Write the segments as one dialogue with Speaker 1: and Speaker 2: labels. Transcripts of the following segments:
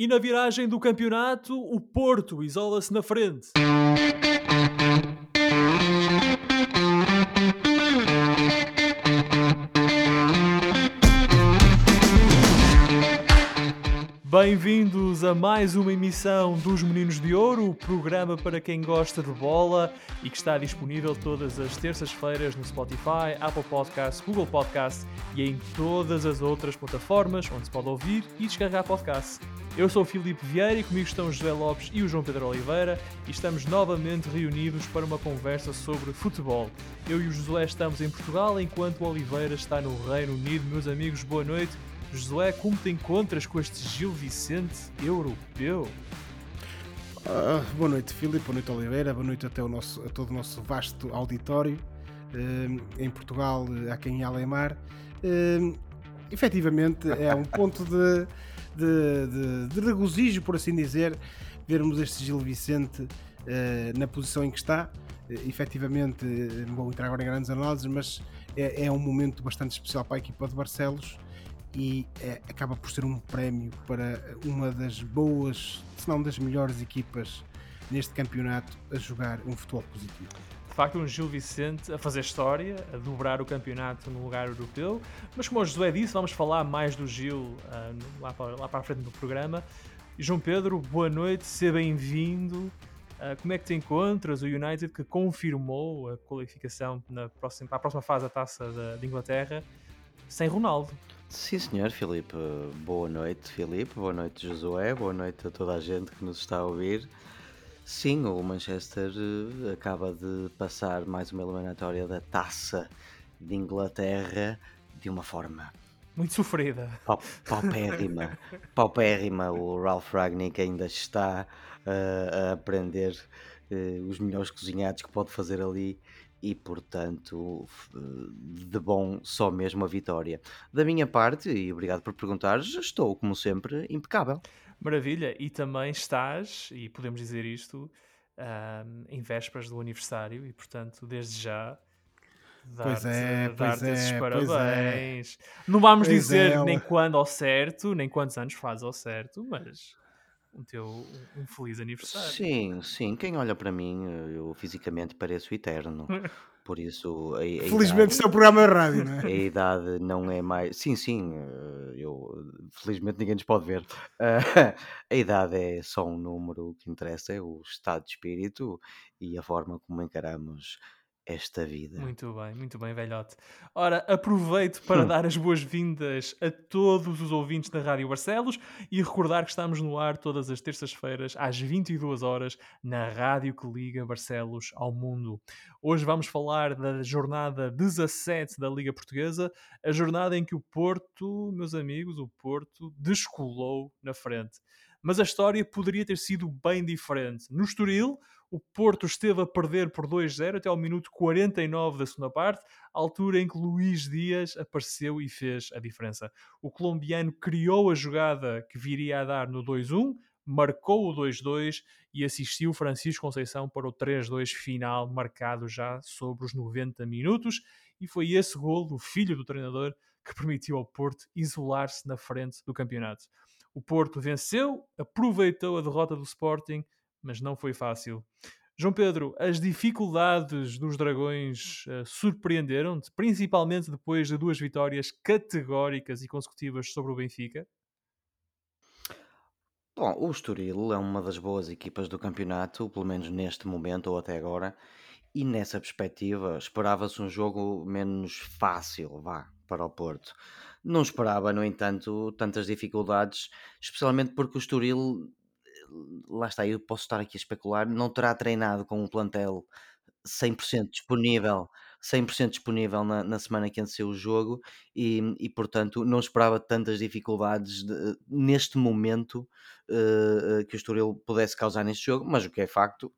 Speaker 1: E na viragem do campeonato, o Porto isola-se na frente. Bem-vindos a mais uma emissão dos Meninos de Ouro, o programa para quem gosta de bola e que está disponível todas as terças-feiras no Spotify, Apple Podcasts, Google Podcasts e em todas as outras plataformas onde se pode ouvir e descarregar podcasts. Eu sou o Filipe Vieira e comigo estão o José Lopes e o João Pedro Oliveira e estamos novamente reunidos para uma conversa sobre futebol. Eu e o Josué estamos em Portugal enquanto o Oliveira está no Reino Unido. Meus amigos, boa noite. Josué, como te encontras com este Gil Vicente europeu?
Speaker 2: Uh, boa noite, Filipe, boa noite, Oliveira, boa noite até o nosso, a todo o nosso vasto auditório. Uh, em Portugal, há quem Alemar. Uh, efetivamente, é um ponto de, de, de, de, regozijo, por assim dizer, vermos este Gil Vicente uh, na posição em que está. Uh, efetivamente, não vou entrar agora em grandes análises, mas é, é um momento bastante especial para a equipa de Barcelos e é, acaba por ser um prémio para uma das boas, se não das melhores equipas neste campeonato a jogar um futebol positivo.
Speaker 1: De facto, um Gil Vicente a fazer história, a dobrar o campeonato no lugar europeu, mas como o Josué disse, vamos falar mais do Gil uh, lá, para, lá para a frente do programa. João Pedro, boa noite, seja bem-vindo. Uh, como é que te encontras? O United que confirmou a qualificação na próxima, para a próxima fase da taça de Inglaterra sem Ronaldo.
Speaker 3: Sim, senhor Filipe. Boa noite, Filipe. Boa noite, Josué. Boa noite a toda a gente que nos está a ouvir. Sim, o Manchester eh, acaba de passar mais uma eliminatória da taça de Inglaterra de uma forma
Speaker 1: muito sofrida.
Speaker 3: paupérrima. paupérrima. O Ralph Ragnick ainda está uh, a aprender uh, os melhores cozinhados que pode fazer ali e portanto de bom só mesmo a vitória. Da minha parte, e obrigado por perguntar, estou como sempre impecável.
Speaker 1: Maravilha, e também estás, e podemos dizer isto, um, em vésperas do aniversário, e portanto, desde já.
Speaker 2: Pois é, pois é, esses
Speaker 1: parabéns. É. Não vamos pois dizer é. nem quando ao certo, nem quantos anos faz ao certo, mas um teu um feliz aniversário.
Speaker 3: Sim, sim. Quem olha para mim, eu fisicamente pareço eterno. Por isso, a, a
Speaker 2: felizmente idade, isso é um programa de rádio, não é?
Speaker 3: A idade não é mais. Sim, sim. Eh, eu felizmente ninguém nos pode ver. A idade é só um número. O que interessa é o estado de espírito e a forma como encaramos esta vida.
Speaker 1: Muito bem, muito bem, velhote. Ora, aproveito para dar as boas-vindas a todos os ouvintes da Rádio Barcelos e recordar que estamos no ar todas as terças-feiras às 22 horas na rádio que liga Barcelos ao mundo. Hoje vamos falar da jornada 17 da Liga Portuguesa, a jornada em que o Porto, meus amigos, o Porto descolou na frente. Mas a história poderia ter sido bem diferente. No Estoril, o Porto esteve a perder por 2-0 até ao minuto 49 da segunda parte, altura em que Luís Dias apareceu e fez a diferença. O colombiano criou a jogada que viria a dar no 2-1, marcou o 2-2 e assistiu Francisco Conceição para o 3-2 final, marcado já sobre os 90 minutos. E foi esse gol do filho do treinador que permitiu ao Porto isolar-se na frente do campeonato. O Porto venceu, aproveitou a derrota do Sporting mas não foi fácil. João Pedro, as dificuldades dos Dragões uh, surpreenderam-te, principalmente depois de duas vitórias categóricas e consecutivas sobre o Benfica?
Speaker 3: Bom, o Estoril é uma das boas equipas do campeonato, pelo menos neste momento ou até agora, e nessa perspectiva esperava-se um jogo menos fácil, vá, para o Porto. Não esperava, no entanto, tantas dificuldades, especialmente porque o Estoril lá está, eu posso estar aqui a especular, não terá treinado com um plantel 100% disponível, 100% disponível na, na semana que antecedeu o jogo e, e, portanto, não esperava tantas dificuldades de, neste momento uh, que o Estoril pudesse causar neste jogo, mas o que é facto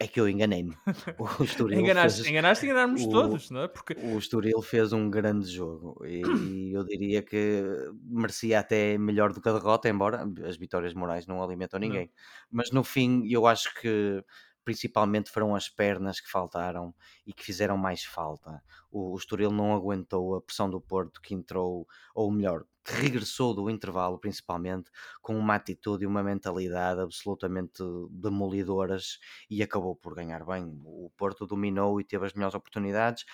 Speaker 3: é que eu enganei-me.
Speaker 1: O Estoril enganaste, fez, enganaste e enganámos todos, não é? Porque...
Speaker 3: O Estoril fez um grande jogo e, e, eu diria que merecia até melhor do que a derrota, embora as vitórias morais não alimentam ninguém. Não. Mas no fim, eu acho que principalmente foram as pernas que faltaram e que fizeram mais falta. O, o Estoril não aguentou a pressão do Porto que entrou, ou melhor, que regressou do intervalo principalmente com uma atitude e uma mentalidade absolutamente demolidoras e acabou por ganhar bem. O Porto dominou e teve as melhores oportunidades,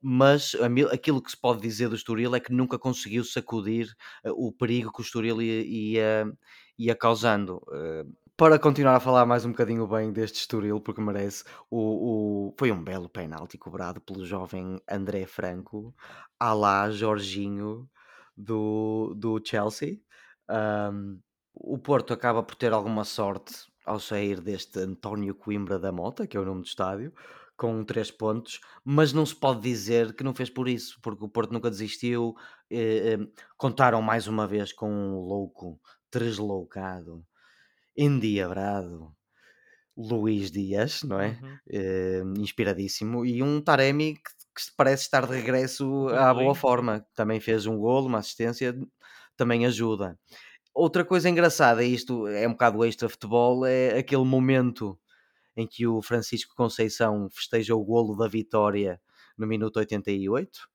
Speaker 3: mas aquilo que se pode dizer do Estoril é que nunca conseguiu sacudir eh, o perigo que o Estoril ia, ia, ia causando. Para continuar a falar mais um bocadinho bem deste Estoril, porque merece, o, o, foi um belo penalti cobrado pelo jovem André Franco, à lá Jorginho do, do Chelsea. Um, o Porto acaba por ter alguma sorte ao sair deste António Coimbra da Mota, que é o nome do estádio, com três pontos, mas não se pode dizer que não fez por isso, porque o Porto nunca desistiu. Eh, eh, contaram mais uma vez com um louco, tresloucado, endiabrado, Luís Dias, não é?
Speaker 1: Uhum.
Speaker 3: Eh, inspiradíssimo, e um Taremi que, que parece estar de regresso à boa forma. Também fez um golo, uma assistência, também ajuda. Outra coisa engraçada, isto é um bocado extra futebol, é aquele momento em que o Francisco Conceição festeja o golo da vitória no minuto 88,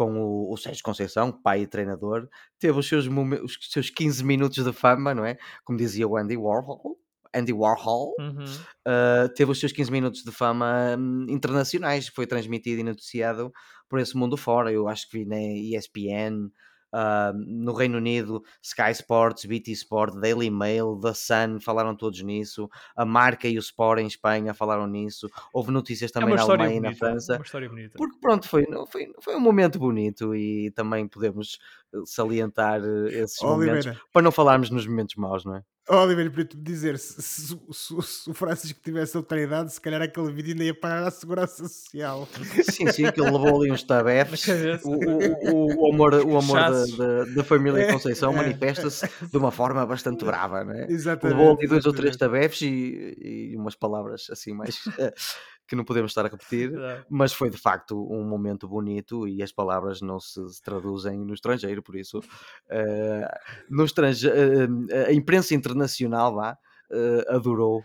Speaker 3: com o, o Sérgio Conceição, pai e treinador, teve os seus, os seus 15 minutos de fama, não é? Como dizia o Andy Warhol. Andy Warhol
Speaker 1: Uhum.
Speaker 3: uh, teve os seus 15 minutos de fama hum, internacionais, foi transmitido e noticiado por esse mundo fora. Eu acho que vi na ESPN, Uh, no Reino Unido, Sky Sports, BT Sport, Daily Mail, The Sun falaram todos nisso. A marca e o Sport em Espanha falaram nisso. Houve notícias também
Speaker 1: é
Speaker 3: na Alemanha e na França.
Speaker 1: É uma história bonita.
Speaker 3: Porque pronto, foi, foi, foi um momento bonito e também podemos eh, salientar eh, esses momentos para não falarmos nos momentos maus, não é?
Speaker 2: Oliver, para te dizer, se, se, se, se, o Francisco tivesse outra idade, se calhar aquele vídeo ainda ia parar à segurança social.
Speaker 3: Sim, sim, que ele levou ali uns tabefes. O, o, o, amor, o amor da, da, da, família é, Conceição é, manifesta-se de uma forma bastante brava, não é?
Speaker 2: Exatamente.
Speaker 3: Levou ali dois ou três tabefes e, e umas palavras assim mais que não podemos estar a repetir, mas foi de facto um momento bonito e as palavras não se traduzem no estrangeiro, por isso uh, no estrange uh, a imprensa internacional lá, uh, adorou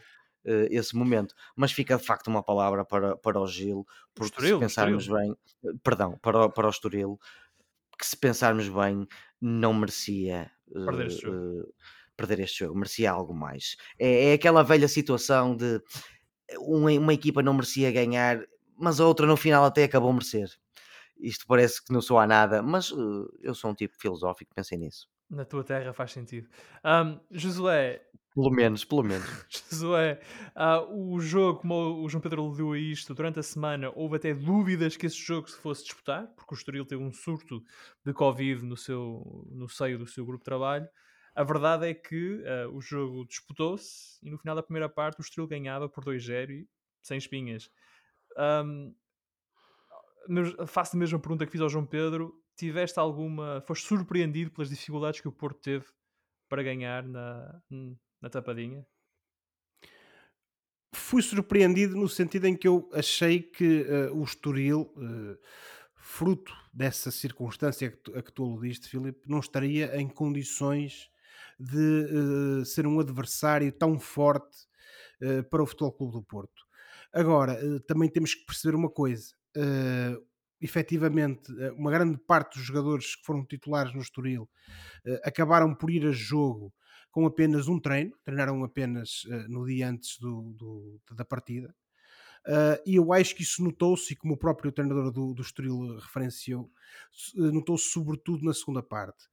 Speaker 3: esse momento, mas fica de facto uma palavra para, para o Gil, porque Estoril, se pensarmos bem, perdão, para, para o Estoril, que se pensarmos bem, não merecia
Speaker 1: perder este jogo,
Speaker 3: perder este jogo merecia algo mais. É, é aquela velha situação de uma, uma equipa não merecia ganhar, mas a outra no final até acabou a merecer. Isto parece que não sou a nada, mas uh, eu sou um tipo filosófico, pensei nisso.
Speaker 1: Na tua terra faz sentido. Um, Josué.
Speaker 3: Pelo menos, pelo menos.
Speaker 1: Josué, uh, o jogo, como o João Pedro aludeu a isto, durante a semana houve até dúvidas que esse jogo se fosse disputar, porque o Estoril teve um surto de Covid no, seu, no seio do seu grupo de trabalho. A verdade é que uh, o jogo disputou-se e no final da primeira parte o Estoril ganhava por 2-0 e sem espinhas. Um, faço a mesma pergunta que fiz ao João Pedro. Tiveste alguma. Foste surpreendido pelas dificuldades que o Porto teve para ganhar na, na tapadinha?
Speaker 2: Fui surpreendido no sentido em que eu achei que uh, o Estoril, uh, fruto dessa circunstância a que tu aludiste, Filipe, não estaria em condições de uh, ser um adversário tão forte uh, para o Futebol Clube do Porto. Agora, uh, também temos que perceber uma coisa. Uh, efetivamente, uma grande parte dos jogadores que foram titulares no Estoril acabaram por ir a jogo com apenas um treino, treinaram apenas no dia antes do, do da partida. Uh, e eu acho que isso notou-se, e como o próprio treinador do, do Estoril referenciou, notou-se sobretudo na segunda parte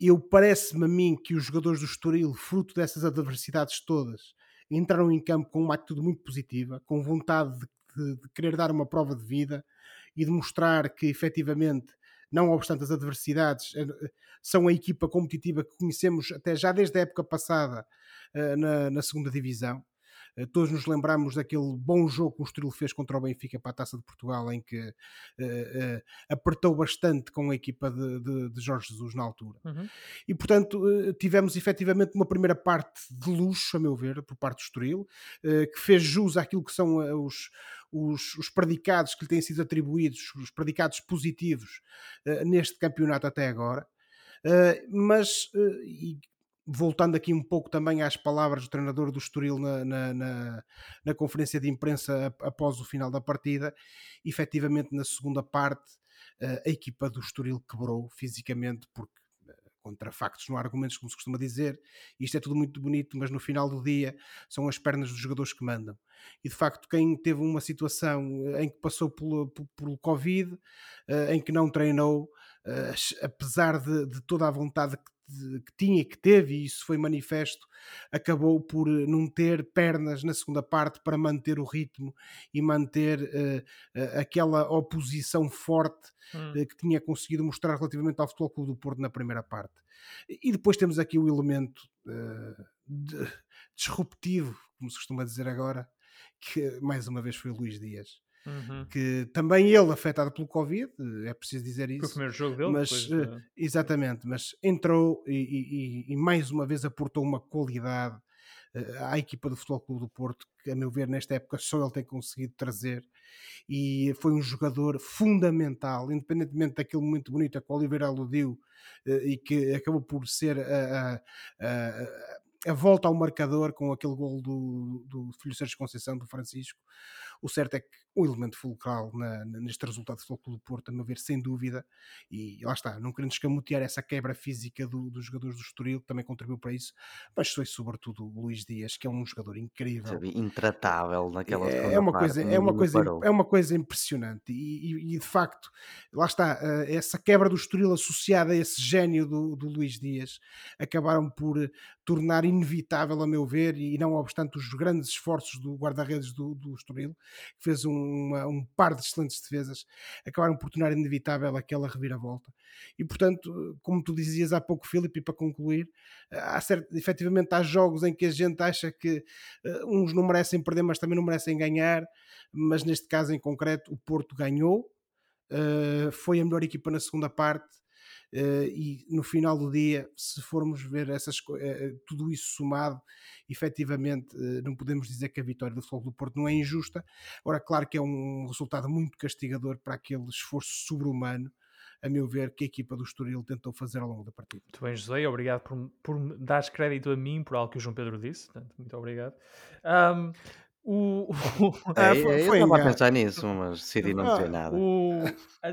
Speaker 2: eu parece-me a mim que os jogadores do Estoril, fruto dessas adversidades todas, entraram em campo com uma atitude muito positiva, com vontade de, de, de querer dar uma prova de vida e de mostrar que efetivamente, não obstante as adversidades, eh, são a equipa competitiva que conhecemos até já desde a época passada eh, na, na segunda divisão. Eh, todos nos lembramos daquele bom jogo que o Estoril fez contra o Benfica para a Taça de Portugal, em que uh, uh, apertou bastante com a equipa de, de, de Jorge Jesus na altura.
Speaker 1: Uhum.
Speaker 2: E, portanto, uh, tivemos efetivamente uma primeira parte de luxo, a meu ver, por parte do Estoril, que fez jus àquilo que são os, os, os, predicados que lhe têm sido atribuídos, os predicados positivos neste campeonato até agora. mas, e voltando aqui um pouco também às palavras do treinador do Estoril na, na, na, na conferência de imprensa após o final da partida, efetivamente na segunda parte eh, a equipa do Estoril quebrou fisicamente porque eh, contra factos não há argumentos, como se costuma dizer. Isto é tudo muito bonito, mas no final do dia são as pernas dos jogadores que mandam. E de facto, quem teve uma situação eh, em que passou pelo, pelo Covid, em que não treinou, apesar de, de toda a vontade que que tinha e que teve, e isso foi manifesto, acabou por eh, não ter pernas na segunda parte para manter o ritmo e manter uh, uh, aquela oposição forte hum. uh, que tinha conseguido mostrar relativamente ao Futebol Clube do Porto na primeira parte. E depois temos aqui o elemento de, disruptivo, como se costuma dizer agora, que mais uma vez foi o Luís Dias. Uhum. que também ele afetado pelo Covid, é preciso dizer isso.
Speaker 1: Foi o primeiro jogo dele,
Speaker 2: mas, de... exatamente, mas entrou e, e, e, mais uma vez aportou uma qualidade uh, à equipa do Futebol Clube do Porto, que a meu ver nesta época só ele tem conseguido trazer e foi um jogador fundamental, independentemente daquele momento bonito a que o Oliveira aludiu uh, e que acabou por ser a, a, a, a volta ao marcador com aquele gol do, do Filho Sérgio Conceição, do Francisco. O certo é que o elemento fulcral na, neste resultado do Futebol do Porto, a meu ver, sem dúvida, e lá está, não querendo escamotear essa quebra física do, dos jogadores do Estoril, que também contribuiu para isso, mas foi sobretudo o Luís Dias, que é um jogador incrível.
Speaker 3: Intratável naquela
Speaker 2: é, é uma coisa É uma coisa, é uma coisa impressionante e, e, e, de facto, lá está, eh, essa quebra do Estoril associada a esse gênio do, do Luís Dias, acabaram por tornar inevitável, a meu ver, e não obstante os grandes esforços do guarda-redes do, do Estoril, que fez um uma, um par de excelentes defesas, acabaram por tornar inevitável aquela reviravolta. E portanto, como tu dizias há pouco, Filipe, para concluir, há certo, efetivamente há jogos em que a gente acha que uh, uns não merecem perder, mas também não merecem ganhar, mas neste caso em concreto o Porto ganhou, uh, foi a melhor equipa na segunda parte Uh, e no final do dia, se formos ver essas, uh, tudo isso somado, efetivamente uh, não podemos dizer que a vitória do Futebol do Porto não é injusta. Agora, claro que é um resultado muito castigador para aquele esforço sobre-humano, a meu ver, que a equipa do Estoril tentou fazer ao longo da partida.
Speaker 1: Muito bem, José, obrigado por, por dares crédito a mim por algo que o João Pedro disse, muito obrigado. Um, o,
Speaker 3: o, é, foi, eu estava a pensar nisso, mas decidi não dizer nada.
Speaker 1: O, a,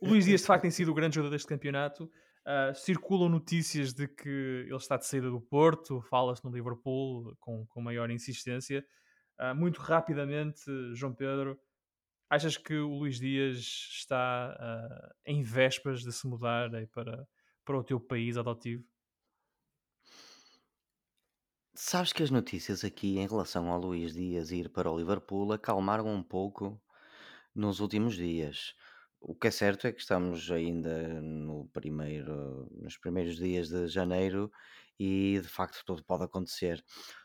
Speaker 1: o Luís Dias, de facto, tem sido o grande jogador deste campeonato. Uh, circulam notícias de que ele está de saída do Porto, fala-se no Liverpool com, com maior insistência. Uh, muito rapidamente, João Pedro, achas que o Luís Dias está uh, em vésperas de se mudar para, para o teu país adotivo?
Speaker 3: Sabes que as notícias aqui em relação ao Luís Dias ir para o Liverpool acalmaram um pouco nos últimos dias. O que é certo é que estamos ainda no primeiro, nos primeiros dias de janeiro e de facto tudo pode acontecer.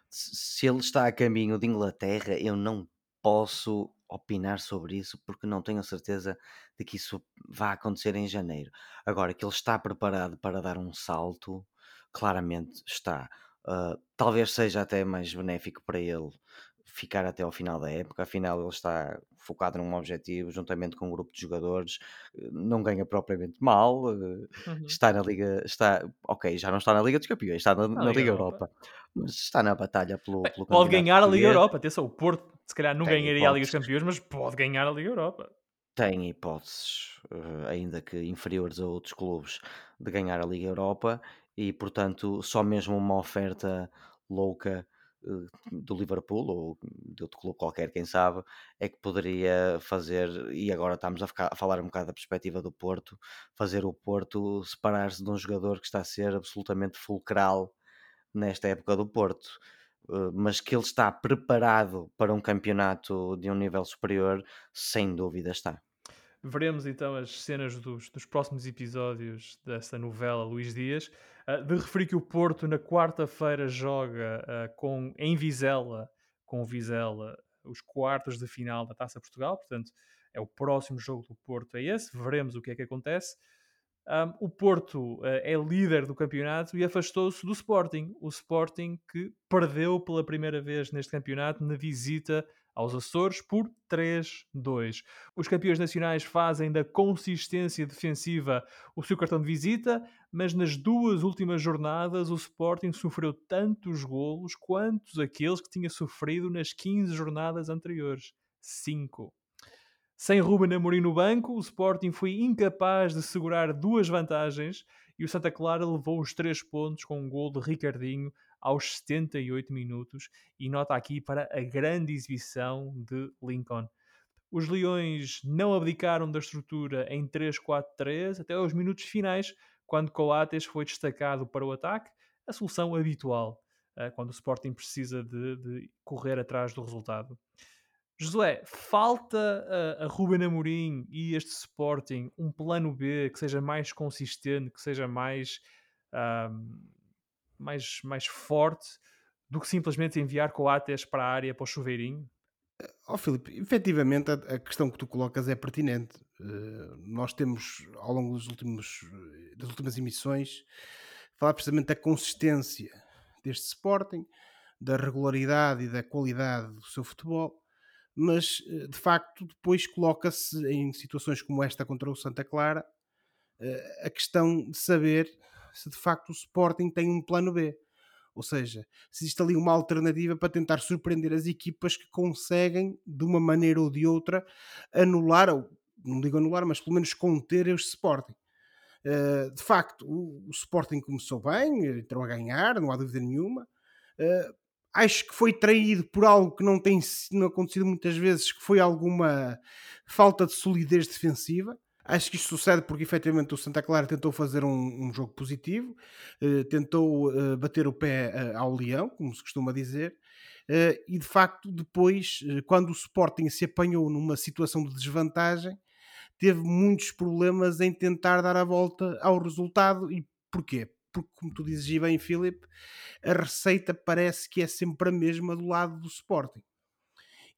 Speaker 3: Se ele está a caminho de Inglaterra, eu não posso opinar sobre isso porque não tenho certeza de que isso vá acontecer em janeiro. Agora que ele está preparado para dar um salto, claramente está. Uh, talvez seja até mais benéfico para ele ficar até ao final da época, afinal ele está focado num objetivo juntamente com um grupo de jogadores, não ganha propriamente mal, uh, uhum. está na Liga, está, ok, já não está na Liga dos Campeões, está na, na, na Liga, Europa. Europa. mas está na batalha pelo, Bem, pelo
Speaker 1: Pode ganhar a Liga Europa, atenção, o Porto se calhar não Tem ganharia hipóteses. a Liga dos Campeões, mas pode ganhar a Liga Europa.
Speaker 3: Tem hipóteses, uh, ainda que inferiores a outros clubes, de ganhar a Liga Europa e portanto só mesmo uma oferta louca eh, do Liverpool ou de outro clube qualquer, quem sabe, é que poderia fazer, e agora estamos a, ficar, a falar um bocado da perspectiva do Porto, fazer o Porto separar-se de um jogador que está a ser absolutamente fulcral nesta época do Porto. Eh, mas que ele está preparado para um campeonato de um nível superior, sem dúvida está.
Speaker 1: Veremos então as cenas dos, dos próximos episódios dessa novela Luís Dias. Uh, de referir que o Porto na quarta-feira joga uh, com, em Vizela, com o Vizela, os quartos de final da Taça Portugal, portanto é o próximo jogo do Porto, é esse, veremos o que é que acontece. Um, o Porto uh, é líder do campeonato e afastou-se do Sporting. O Sporting que perdeu pela primeira vez neste campeonato na visita aos Açores por 3-2. Os campeões nacionais fazem da consistência defensiva o seu cartão de visita, mas nas duas últimas jornadas o Sporting sofreu tantos golos quanto aqueles que tinha sofrido nas 15 jornadas anteriores. 5. Sem Ruben Amorim no banco, o Sporting foi incapaz de segurar duas vantagens e o Santa Clara levou os três pontos com um gol de Ricardinho aos 78 minutos e nota aqui para a grande exibição de Lincoln. Os Leões não abdicaram da estrutura em 3-4-3 até aos minutos finais, quando Coates foi destacado para o ataque, a solução habitual, eh, quando o Sporting precisa de, de correr atrás do resultado. Josué, falta a, a Ruben Amorim e este Sporting um plano B que seja mais consistente, que seja mais, um, mais, mais forte do que simplesmente enviar coates para a área para o chuveirinho?
Speaker 2: Ó oh, Filipe, efetivamente a, a, questão que tu colocas é pertinente. Uh, nós temos, ao longo dos últimos, das últimas emissões, falar precisamente da consistência deste Sporting, da regularidade e da qualidade do seu futebol mas eh, de facto depois coloca-se em situações como esta contra o Santa Clara eh, a questão de saber se de facto o Sporting tem um plano B. Ou seja, se existe ali uma alternativa para tentar surpreender as equipas que conseguem, de uma maneira ou de outra, anular, ou não digo anular, mas pelo menos conter este Sporting. Eh, de facto, o Sporting começou bem, entrou a ganhar, não há dúvida nenhuma acho que foi traído por algo que não tem não acontecido muitas vezes, que foi alguma falta de solidez defensiva. Acho que isto sucede porque efetivamente o Santa Clara tentou fazer um, um jogo positivo, uh, tentou uh, bater o pé uh, ao leão, como se costuma dizer, e de facto depois, quando o Sporting se apanhou numa situação de desvantagem, teve muitos problemas em tentar dar a volta ao resultado. E porquê? porque, como tu dizes bem, Filipe, a receita parece que é sempre a mesma do lado do Sporting.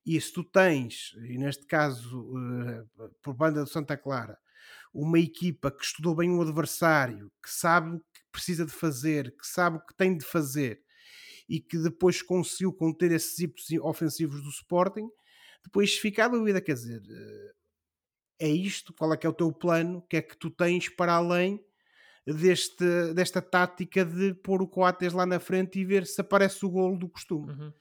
Speaker 2: E se tu tens, e neste caso, uh, por banda do Santa Clara, uma equipa que estudou bem o adversário, que sabe o que precisa de fazer, que sabe o que tem de fazer e que depois conseguiu conter esses ímpetos ofensivos do Sporting, depois fica a dúvida, quer dizer, uh, é isto? Qual é que é o teu plano? O que é que tu tens para além deste, desta tática de pôr o Coates lá na frente e ver se aparece o golo do costume. Uhum.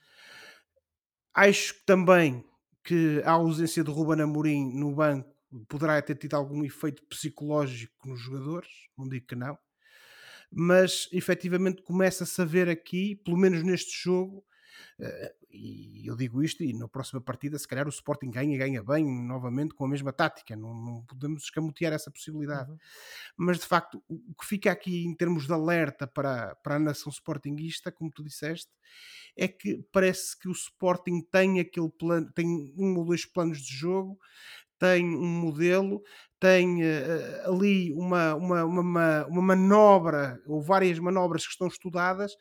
Speaker 2: Acho também que a ausência de Ruben Amorim no banco poderá ter tido algum efeito psicológico nos jogadores, não digo que não, mas efetivamente começa-se a ver aqui, pelo menos neste jogo, e eu digo isto, e na próxima partida, se calhar o Sporting ganha ganha bem novamente com a mesma tática, não, não podemos escamotear essa possibilidade. Uhum. Mas de facto, o que fica aqui em termos de alerta para, para a nação sportinguista, como tu disseste, é que parece que o Sporting tem aquele plano, tem um ou dois planos de jogo, tem um modelo, tem uh, ali uma, uma, uma, uma manobra ou várias manobras que estão estudadas,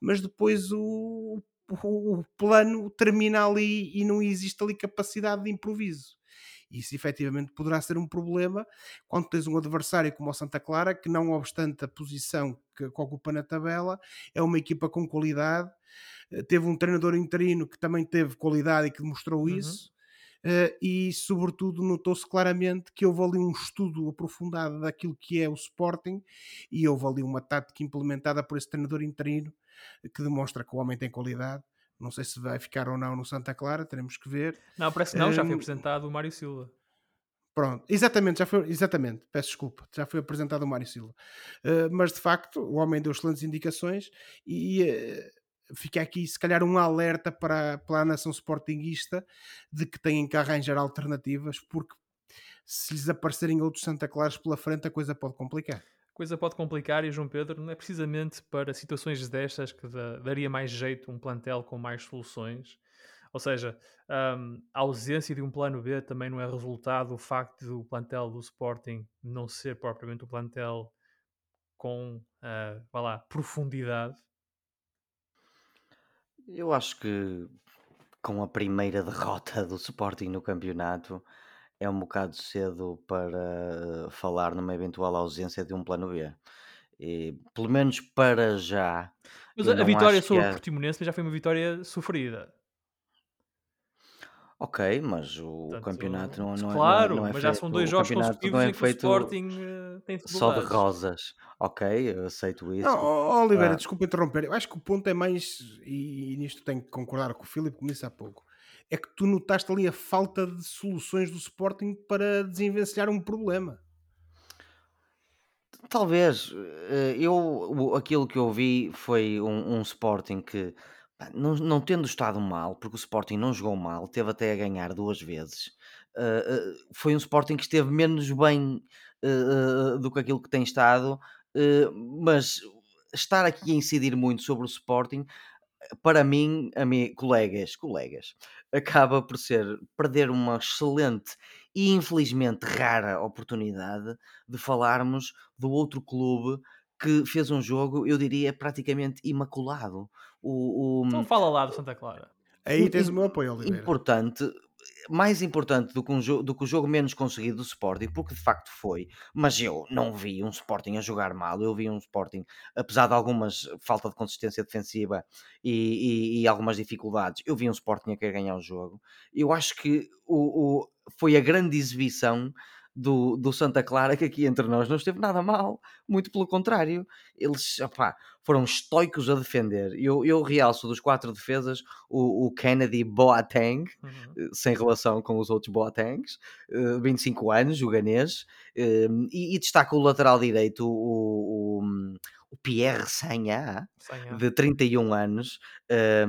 Speaker 2: mas depois o, o, o plano termina ali e não existe ali capacidade de improviso. Isso efetivamente poderá ser um problema quando tens um adversário como o Santa Clara, que não obstante a posição que, que ocupa na tabela, é uma equipa com qualidade. Eh, teve um treinador interino que também teve qualidade e que demonstrou uhum. isso. Uh, e sobretudo notou-se claramente que houve ali um estudo aprofundado daquilo que é o Sporting e houve ali uma tática implementada por esse treinador interino que demonstra que o homem tem qualidade. Não sei se vai ficar ou não no Santa Clara, teremos que ver.
Speaker 1: Não, parece que não, um, já foi apresentado o Mário Silva.
Speaker 2: Pronto, exatamente, já foi, exatamente, peço desculpa, já foi apresentado o Mário Silva. Uh, mas de facto, o homem deu excelentes indicações e uh, fica aqui, se calhar, um alerta para, para a nação sportinguista de que têm que arranjar alternativas, porque se lhes aparecerem outros Santa Claros pela frente, a coisa pode complicar
Speaker 1: coisa pode complicar e João Pedro não é precisamente para situações destas que daria mais jeito um plantel com mais soluções. Ou seja, um, a ausência de um plano B também não é resultado do facto do plantel do Sporting não ser propriamente um plantel com, uh, vá lá, profundidade.
Speaker 3: Eu acho que com a primeira derrota do Sporting no campeonato, é um bocado cedo para falar numa eventual ausência de um plano B. E, pelo menos para já.
Speaker 1: Mas a, vitória sobre o Portimonense já foi uma vitória sofrida.
Speaker 3: Ok, mas o, o campeonato
Speaker 1: Portanto,
Speaker 3: não, não, é, não, é,
Speaker 1: claro,
Speaker 3: não é
Speaker 1: mas já são
Speaker 3: feito.
Speaker 1: dois jogos
Speaker 3: não
Speaker 1: consecutivos
Speaker 3: é
Speaker 1: em que o
Speaker 3: feito
Speaker 1: Sporting eh, tem
Speaker 3: só de rosas. Ok, eu aceito
Speaker 2: Não,
Speaker 3: isso.
Speaker 2: ó, Oliveira,
Speaker 3: Ah,
Speaker 2: desculpa interromper. Eu acho que o ponto é mais, e, e nisto tenho que concordar com o Filipe, como disse há pouco, é que tu notaste ali a falta de soluções do Sporting para desenvencilhar um problema.
Speaker 3: Talvez, eh, eu aquilo que eu vi foi um um Sporting que, não não tendo estado mal, porque o Sporting não jogou mal, teve até a ganhar 2 vezes, eh eh, foi um Sporting que esteve menos bem, do que aquilo que tem estado, mas estar aqui a incidir muito sobre o Sporting para mim, a mim, colegas, colegas, acaba por ser perder uma excelente e infelizmente rara oportunidade de falarmos do outro clube que fez um jogo, eu diria, praticamente imaculado. O,
Speaker 1: Então
Speaker 3: o-
Speaker 1: fala lá do Santa Clara.
Speaker 2: Aí tens o meu apoio, Oliveira.
Speaker 3: importante, mais importante do que, um do que o jogo menos conseguido do Sporting, porque de facto foi, mas eu não vi um Sporting a jogar mal, eu vi um Sporting, apesar de algumas falta de consistência defensiva e, e- e algumas dificuldades, eu vi um Sporting a querer ganhar o jogo. Eu acho que o, o- foi a grande exibição do, do Santa Clara que aqui entre nós não esteve nada mal, muito pelo contrário, eles opá, foram estoicos a defender. Eu, eu realço dos quatro defesas o, o Kennedy Boateng,
Speaker 1: Uhum.
Speaker 3: eh, sem relação com os outros Boatengs, eh, 25 anos, o ganês, eh, e, e destaca o lateral direito, o, o, o Pierre Sagna,
Speaker 1: Sem a-
Speaker 3: de 31 anos, eh,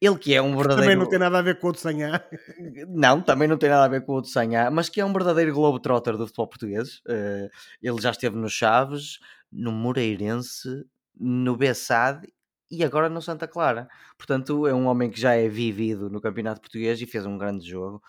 Speaker 3: ele que é um
Speaker 2: Também
Speaker 3: verdadeiro...
Speaker 2: não tem nada a ver com o de.
Speaker 3: Não, também não tem nada a ver com o de Sanhá, mas que é um verdadeiro globetrotter do futebol português. Eh, ele já esteve no Chaves, no Moreirense, no Bessade e agora no Santa Clara. Portanto, é um homem que já é vivido no Campeonato Português e fez um grande jogo,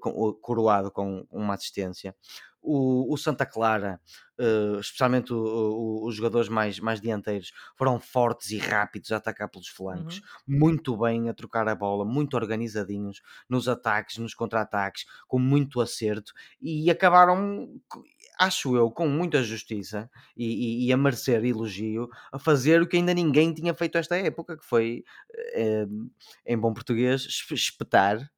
Speaker 3: com- o- coroado com uma assistência. O, o Santa Clara, eh, especialmente o- o- os jogadores mais, mais dianteiros, foram fortes e rápidos a atacar pelos flancos
Speaker 1: Uhum.
Speaker 3: muito bem a trocar a bola, muito organizadinhos nos ataques, nos contra-ataques, com muito acerto e acabaram, acho eu, com muita justiça e, e- e a merecer elogio, a fazer o que ainda ninguém tinha feito esta época, que foi, eh, em bom português, espe- espetar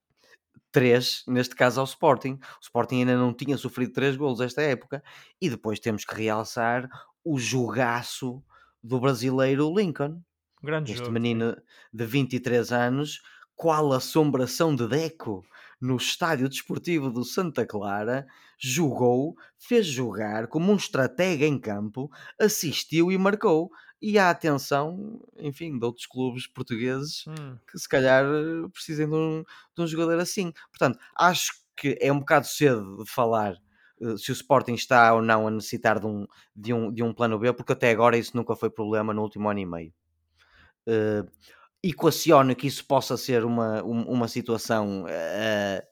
Speaker 3: três, neste caso ao Sporting. O Sporting ainda não tinha sofrido três golos esta época e depois temos que realçar o jogaço do brasileiro Lincoln
Speaker 1: Grande
Speaker 3: este
Speaker 1: jogo.
Speaker 3: menino de 23 anos, qual assombração de Deco no estádio desportivo do Santa Clara, jogou, fez jogar como um estratega em campo, assistiu e marcou. E há atenção, enfim, de outros clubes portugueses
Speaker 1: Hum.
Speaker 3: que se calhar eh, precisem de um, de um jogador assim. Portanto, acho que é um bocado cedo de falar eh, se o Sporting está ou não a necessitar de um, de, um, de um plano B, porque até agora isso nunca foi problema no último ano e meio uh, equaciono que isso possa ser uma, um- uma situação uh,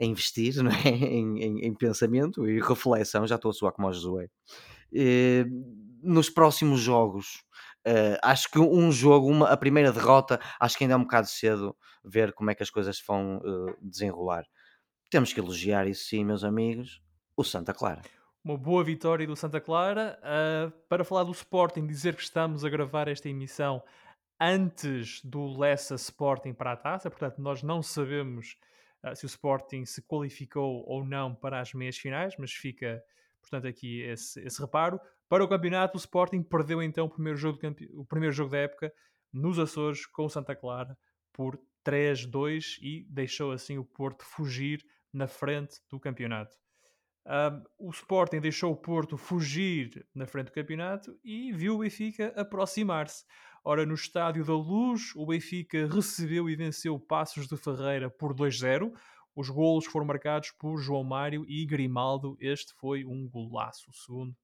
Speaker 3: a investir não é? em, em- em pensamento e reflexão, já estou a soar como o Josué. Uh, nos próximos jogos, uh, acho que um jogo, uma, a primeira derrota, acho que ainda é um bocado cedo ver como é que as coisas vão uh, desenrolar. Temos que elogiar isso sim, meus amigos, o Santa Clara.
Speaker 1: Uma boa vitória do Santa Clara. Ah, para falar do Sporting, dizer que estamos a gravar esta emissão antes do Lessa Sporting para a taça, portanto, nós não sabemos se o Sporting se qualificou ou não para as meias finais, mas fica, portanto, aqui esse, esse reparo. Para o campeonato, o Sporting perdeu então o primeiro jogo, campe... o primeiro jogo da época nos Açores com o Santa Clara por 3-2 e deixou assim o Porto fugir na frente do campeonato. Um, o Sporting deixou o Porto fugir na frente do campeonato e viu o Benfica aproximar-se. Ora, no Estádio da Luz, o Benfica recebeu e venceu Passos de Ferreira por 2-0. Os golos foram marcados por João Mário e Grimaldo. Este foi um golaço, o segundo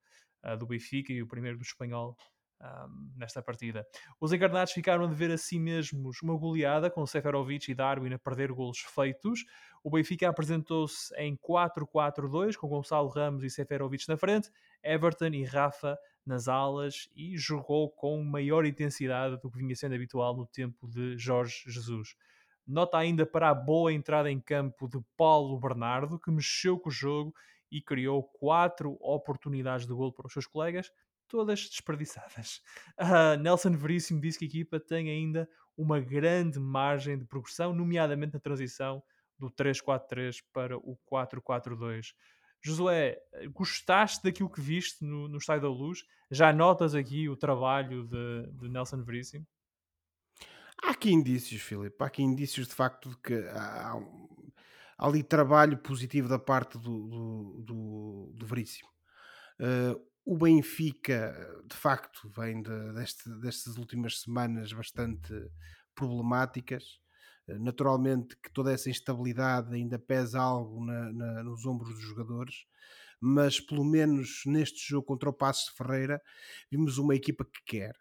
Speaker 1: uh, do Benfica e o primeiro do Espanhol um, nesta partida. Os encarnados ficaram a dever a si mesmos uma goleada, com Seferovic e Darwin a perder golos feitos. O Benfica apresentou-se em 4-4-2, com Gonçalo Ramos e Seferovic na frente, Everton e Rafa nas alas e jogou com maior intensidade do que vinha sendo habitual no tempo de Jorge Jesus. Nota ainda para a boa entrada em campo de Paulo Bernardo, que mexeu com o jogo e criou quatro oportunidades de gol para os seus colegas, todas desperdiçadas. Uh, Nelson Veríssimo disse que a equipa tem ainda uma grande margem de progressão, nomeadamente na transição do 3-4-3 para o 4-4-2. Josué, gostaste daquilo que viste no, no Estádio da Luz? Já notas aqui o trabalho de, de Nelson Veríssimo?
Speaker 2: Há aqui indícios, Filipe. Há aqui indícios de facto de que há, ali trabalho positivo da parte do, do, do, do Veríssimo. Uh, o Benfica, de facto, vem de, deste, destas últimas semanas bastante problemáticas. Uh, naturalmente que toda essa instabilidade ainda pesa algo na, na, nos ombros dos jogadores, mas pelo menos neste jogo contra o Passos de Ferreira vimos uma equipa que quer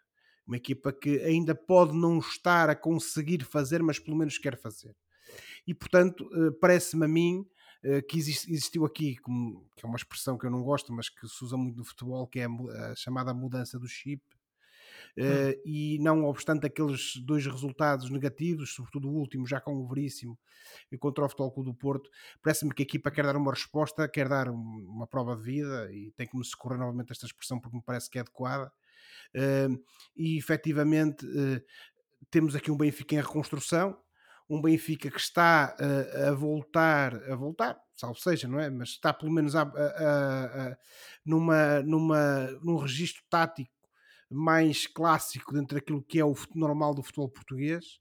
Speaker 2: uma equipa que ainda pode não estar a conseguir fazer, mas pelo menos quer fazer. E portanto, eh, parece-me a mim eh, que existiu aqui, que é uma expressão que eu não gosto, mas que se usa muito no futebol, que é a chamada mudança do chip. Hum. e não obstante aqueles dois resultados negativos, sobretudo o último, já com o Veríssimo e contra o Futebol Clube do Porto, parece-me que a equipa quer dar uma resposta, quer dar uma prova de vida e tem que me socorrer novamente esta expressão porque me parece que é adequada e efetivamente eh, temos aqui um Benfica em reconstrução, um Benfica que está a, a voltar, a voltar, salvo seja, não é? Mas está pelo menos a, a, numa, numa, num registro tático mais clássico dentro daquilo que é o normal do futebol português.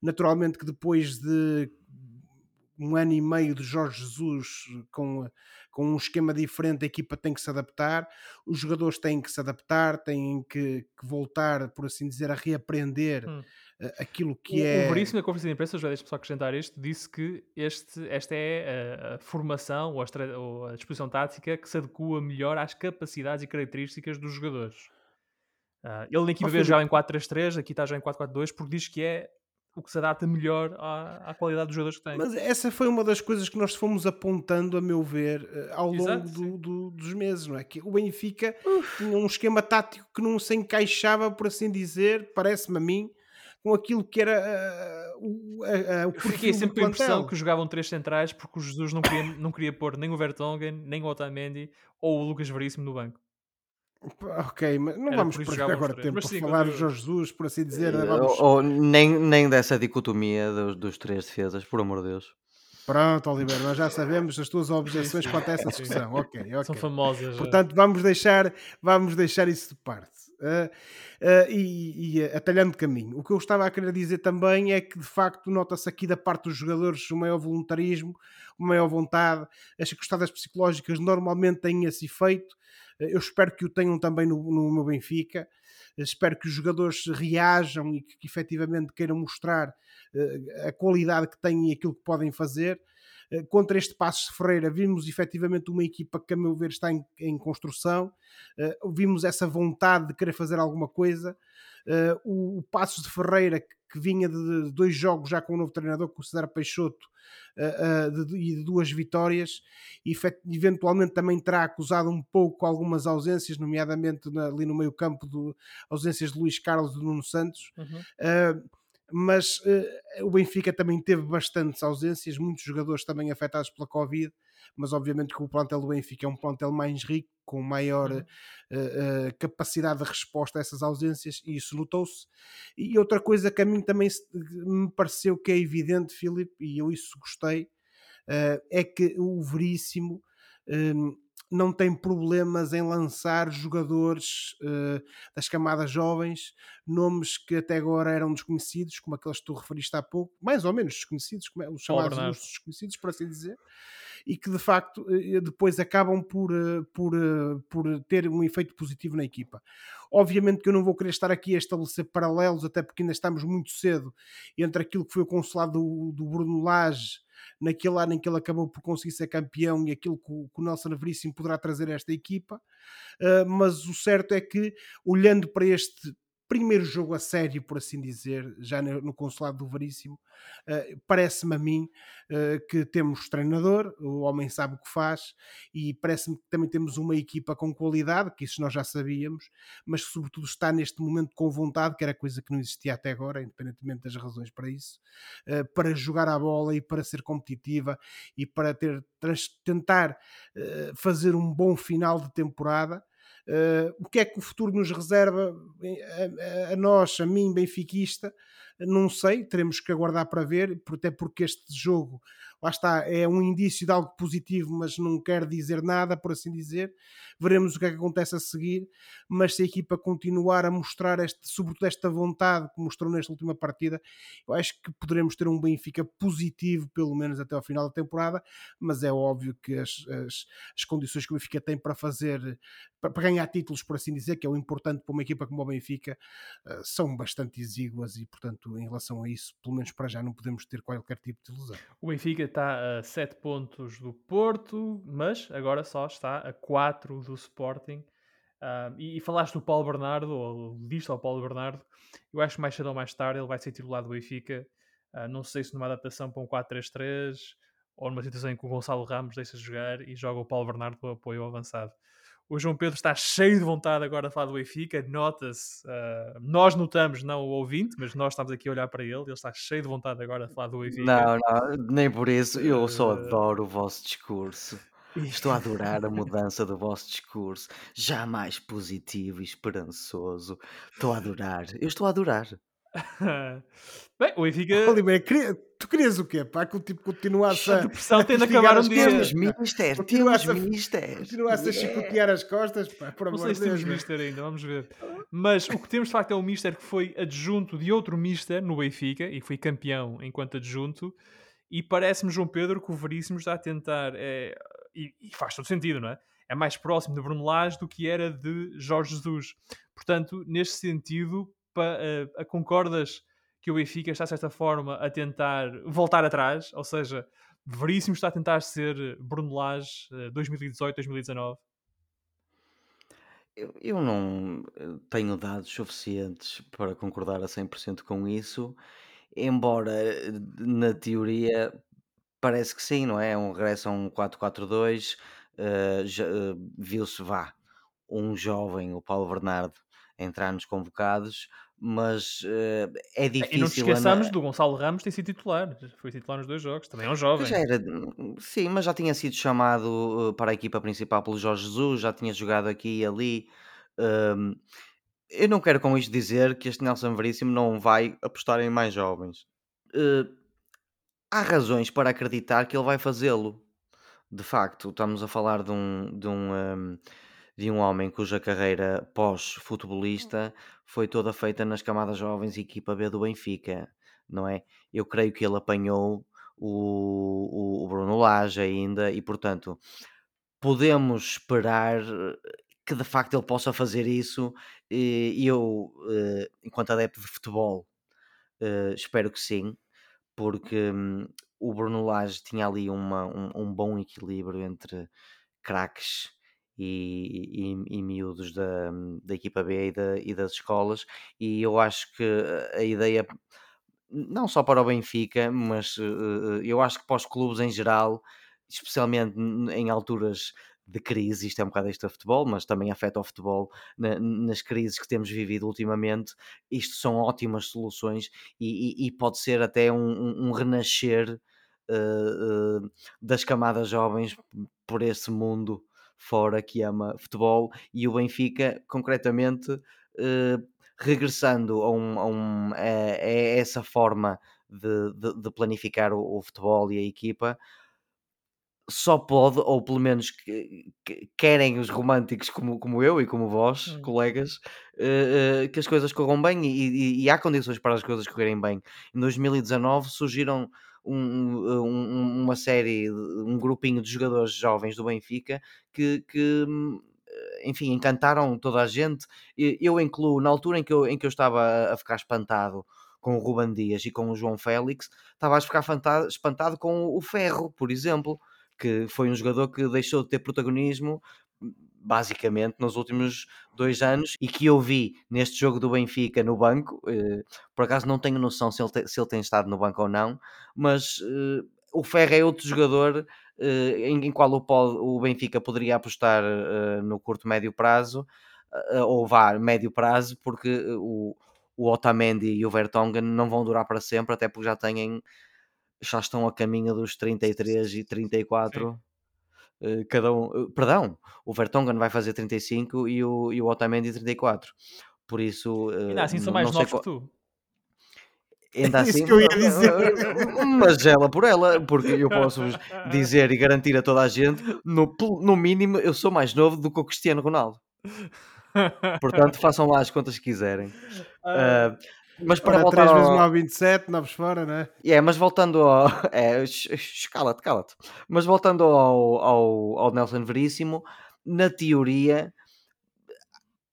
Speaker 2: Naturalmente que depois de um ano e meio de Jorge Jesus com, com um esquema diferente, a equipa tem que se adaptar, os jogadores têm que se adaptar, têm que, que voltar, por assim dizer, a reaprender hum. Aquilo que
Speaker 1: o,
Speaker 2: é.
Speaker 1: O Veríssimo, na conferência de imprensa, já deixa-me só acrescentar isto, disse que este, esta é a, a formação ou a, ou a, disposição tática que se adequa melhor às capacidades e características dos jogadores. Uh, ele na equipa B já em 4-3-3, aqui está já em 4-4-2, porque diz que é o que se adapta melhor à, à, qualidade dos jogadores que tem.
Speaker 2: Mas essa foi uma das coisas que nós fomos apontando, a meu ver, eh, ao longo Exato, do, do, dos meses, não é? Que o Benfica Uf. tinha um esquema tático que não se encaixava, por assim dizer, parece-me a mim, com aquilo que era uh, o, uh,
Speaker 1: o Fiquei sempre com a impressão que jogavam três centrais porque o Jesus não queria, não queria pôr nem o Vertonghen, nem o Otamendi ou o Lucas Veríssimo no banco.
Speaker 2: Ok, mas não Era vamos perder agora tempo para falar do Jorge Jesus, por assim dizer.
Speaker 3: Uh,
Speaker 2: vamos...
Speaker 3: ou, ou, nem, nem dessa dicotomia dos, dos três defesas, por amor de Deus.
Speaker 2: Pronto, Oliveira, nós já sabemos as tuas objeções quanto a essa discussão. Ok, ok.
Speaker 1: São famosas.
Speaker 2: Portanto, vamos deixar, vamos deixar isso de parte. Uh, uh, e, e atalhando caminho. O que eu estava a querer dizer também é que, de facto, nota-se aqui da parte dos jogadores o maior voluntarismo, uma maior vontade. As circunstâncias psicológicas normalmente têm esse efeito eu espero que o tenham também no, no meu Benfica. Espero que os jogadores reajam e que, que efetivamente queiram mostrar uh, a qualidade que têm e aquilo que podem fazer. Uh, contra este Passos de Ferreira, vimos efetivamente uma equipa que, a meu ver, está em, em construção. Uh, vimos essa vontade de querer fazer alguma coisa. o, o Passos de Ferreira, que, vinha de dois jogos já com o novo treinador, com o César Peixoto, uh, uh, de, de, duas vitórias, e eventualmente também terá acusado um pouco algumas ausências, nomeadamente na, ali no meio campo, do, ausências de Luís Carlos e de Nuno Santos. Uhum. Uh, mas uh, o Benfica também teve bastantes ausências, muitos jogadores também afetados pela Covid, mas obviamente que o plantel do Benfica é um plantel mais rico, com maior uh, uh, capacidade de resposta a essas ausências, e isso notou-se. E outra coisa que a mim também me pareceu que é evidente, Filipe, e eu isso gostei, é que o Veríssimo um, não tem problemas em lançar jogadores uh, das camadas jovens, nomes que até agora eram desconhecidos, como aqueles que tu referiste há pouco, mais ou menos desconhecidos, como é, os chamados oh, desconhecidos, por assim dizer, e que de facto eh, depois acabam por, eh, por, por ter um efeito positivo na equipa. Obviamente que eu não vou querer estar aqui a estabelecer paralelos, até porque ainda estamos muito cedo entre aquilo que foi o consulado do, do Bruno Lage naquele ano em que ele acabou por conseguir ser campeão e aquilo que o, que o Nelson Veríssimo poderá trazer a esta equipa. Uh, mas o certo é que, olhando para este primeiro jogo a sério, por assim dizer, já no, consulado do Veríssimo, uh, parece-me a mim uh, que temos treinador, o homem sabe o que faz, e parece-me que também temos uma equipa com qualidade, que isso nós já sabíamos, mas que sobretudo está neste momento com vontade, que era coisa que não existia até agora, independentemente das razões para isso, uh, para jogar a bola e para ser competitiva e para ter, tentar fazer um bom final de temporada Uh, o que é que o futuro nos reserva a, a, nós, a mim, benfiquista? Não sei, teremos que aguardar para ver, até porque este jogo, lá está, é um indício de algo positivo, mas não quer dizer nada, por assim dizer. Veremos o que é que acontece a seguir, mas se a equipa continuar a mostrar, este, sobretudo esta vontade que mostrou nesta última partida, eu acho que poderemos ter um Benfica positivo, pelo menos até ao final da temporada, mas é óbvio que as, as, as condições que o Benfica tem para fazer, para, para, ganhar títulos, por assim dizer, que é o importante para uma equipa como o Benfica, uh, são bastante exíguas e, portanto, em relação a isso, pelo menos para já, não podemos ter qualquer tipo de ilusão.
Speaker 1: O Benfica está a 7 pontos do Porto, mas agora só está a 4 do Sporting. Uh, e, e, falaste do Paulo Bernardo, ou diste ao Paulo Bernardo, eu acho que mais cedo ou mais tarde ele vai ser titular do Benfica. Uh, não sei se numa adaptação para um 4-3-3 ou numa situação em que o Gonçalo Ramos deixa jogar e joga o Paulo Bernardo para o apoio avançado. O João Pedro está cheio de vontade agora de falar do Benfica, nota-se. Uh, nós notamos, não o ouvinte, mas nós estamos aqui a olhar para ele. Ele está cheio de vontade agora de falar do Benfica.
Speaker 3: Não, não, nem por isso. Eu só ah, adoro o vosso discurso. Estou a adorar a mudança do vosso discurso. Jamais positivo e esperançoso. Estou a adorar. Eu estou a adorar.
Speaker 1: Bem, o Benfica.
Speaker 2: Oliveira, queria, tu querias o quê? Pá, que o tipo continuasse a.
Speaker 1: A depressão tem de acabar um dia.
Speaker 3: Temos Mister, temos Mister.
Speaker 2: Continuasse a chicotear as costas, pá, por
Speaker 1: Não
Speaker 2: sei
Speaker 1: se temos Mister ainda, vamos ver. Mas o que temos de facto é um Mister que foi adjunto de outro Mister no Benfica e foi campeão enquanto adjunto. E parece-me, João Pedro, que o Veríssimo está a tentar. É, e, e, faz todo sentido, não é? É mais próximo de Bruno Lage do que era de Jorge Jesus. Portanto, neste sentido, pa, uh, a concordas que o Benfica está, de certa forma, a tentar voltar atrás, ou seja, Veríssimo está a tentar ser Bruno uh, 2018-2019?
Speaker 3: Eu, eu não tenho dados suficientes para concordar a 100% com isso, embora na teoria parece que sim, não é? É um regresso a um 4-4-2, uh, uh, viu-se vá um jovem, o Paulo Bernardo, entrar nos convocados, mas uh, é difícil.
Speaker 1: E não te esqueçamos do Gonçalo Ramos ter sido titular, foi titular nos dois jogos, também é um jovem.
Speaker 3: Era, sim, mas já tinha sido chamado para a equipa principal pelo Jorge Jesus, já tinha jogado aqui e ali. Um, eu não quero com isto dizer que este Nelson Veríssimo não vai apostar em mais jovens. Há razões para acreditar que ele vai fazê-lo. De facto, estamos a falar de um, de um, um de um homem cuja carreira pós-futebolista foi toda feita nas camadas jovens e equipa B do Benfica, não é? Eu creio que ele apanhou o, o, Bruno Lage ainda e, portanto, podemos esperar que de facto ele possa fazer isso e eu, eh, enquanto adepto de futebol, eh, espero que sim, porque hum, o Bruno Lage tinha ali uma, um, um bom equilíbrio entre craques e, e, e miúdos da, da equipa B e, da, e das escolas, e eu acho que a ideia, não só para o Benfica, mas uh, eu acho que para os clubes em geral, especialmente em alturas de crise, isto é um bocado isto a futebol, mas também afeta o futebol na, nas crises que temos vivido ultimamente. Isto são ótimas soluções e, e, e pode ser até um, um, um renascer uh, uh, das camadas jovens por esse mundo fora que ama futebol e o Benfica, concretamente, eh, regressando a, um, a, um, a, a essa forma de, de, de planificar o, o, futebol e a equipa, só pode, ou pelo menos que, que, querem os românticos como, como eu e como vós, hum. colegas, uh, uh, que as coisas corram bem e, e, e, há condições para as coisas correrem bem. Em 2019 surgiram um, um, uma série, um grupinho de jogadores jovens do Benfica que, que hum, enfim, encantaram toda a gente. Eu incluo, na altura em que eu, em que eu estava a ficar espantado com o Ruban Dias e com o João Félix, estava a ficar espantado com o Ferro, por exemplo, que foi um jogador que deixou de ter protagonismo basicamente nos últimos dois anos e que eu vi neste jogo do Benfica no banco. Eh, por acaso não tenho noção se ele, te, se ele tem estado no banco ou não, mas eh, o Ferro é outro jogador eh, em, em qual o, o, Benfica poderia apostar no curto médio prazo ou vá médio prazo, porque o, o Otamendi e o Vertonghen não vão durar para sempre, até porque já têm já estão a caminho dos 33 e 34. Sim Uh, cada um, uh, perdão, o Vertonghen vai fazer 35 e o, e o Otamendi 34. Por isso,
Speaker 1: ainda assim são mais novos qual... que tu.
Speaker 3: Ainda assim, Isso que eu ia dizer. mas ela por ela, porque eu posso dizer e garantir a toda a gente, no, no mínimo, eu sou mais novo do que o Cristiano Ronaldo. Portanto, façam lá as contas que quiserem. Uh,
Speaker 2: mas para Ora, voltar 3 vezes ao... 9, 27, 9 fora, né?
Speaker 3: É, yeah, mas voltando ao... É, cala-te, cala-te. Mas voltando ao, ao, ao Nelson Veríssimo, na teoria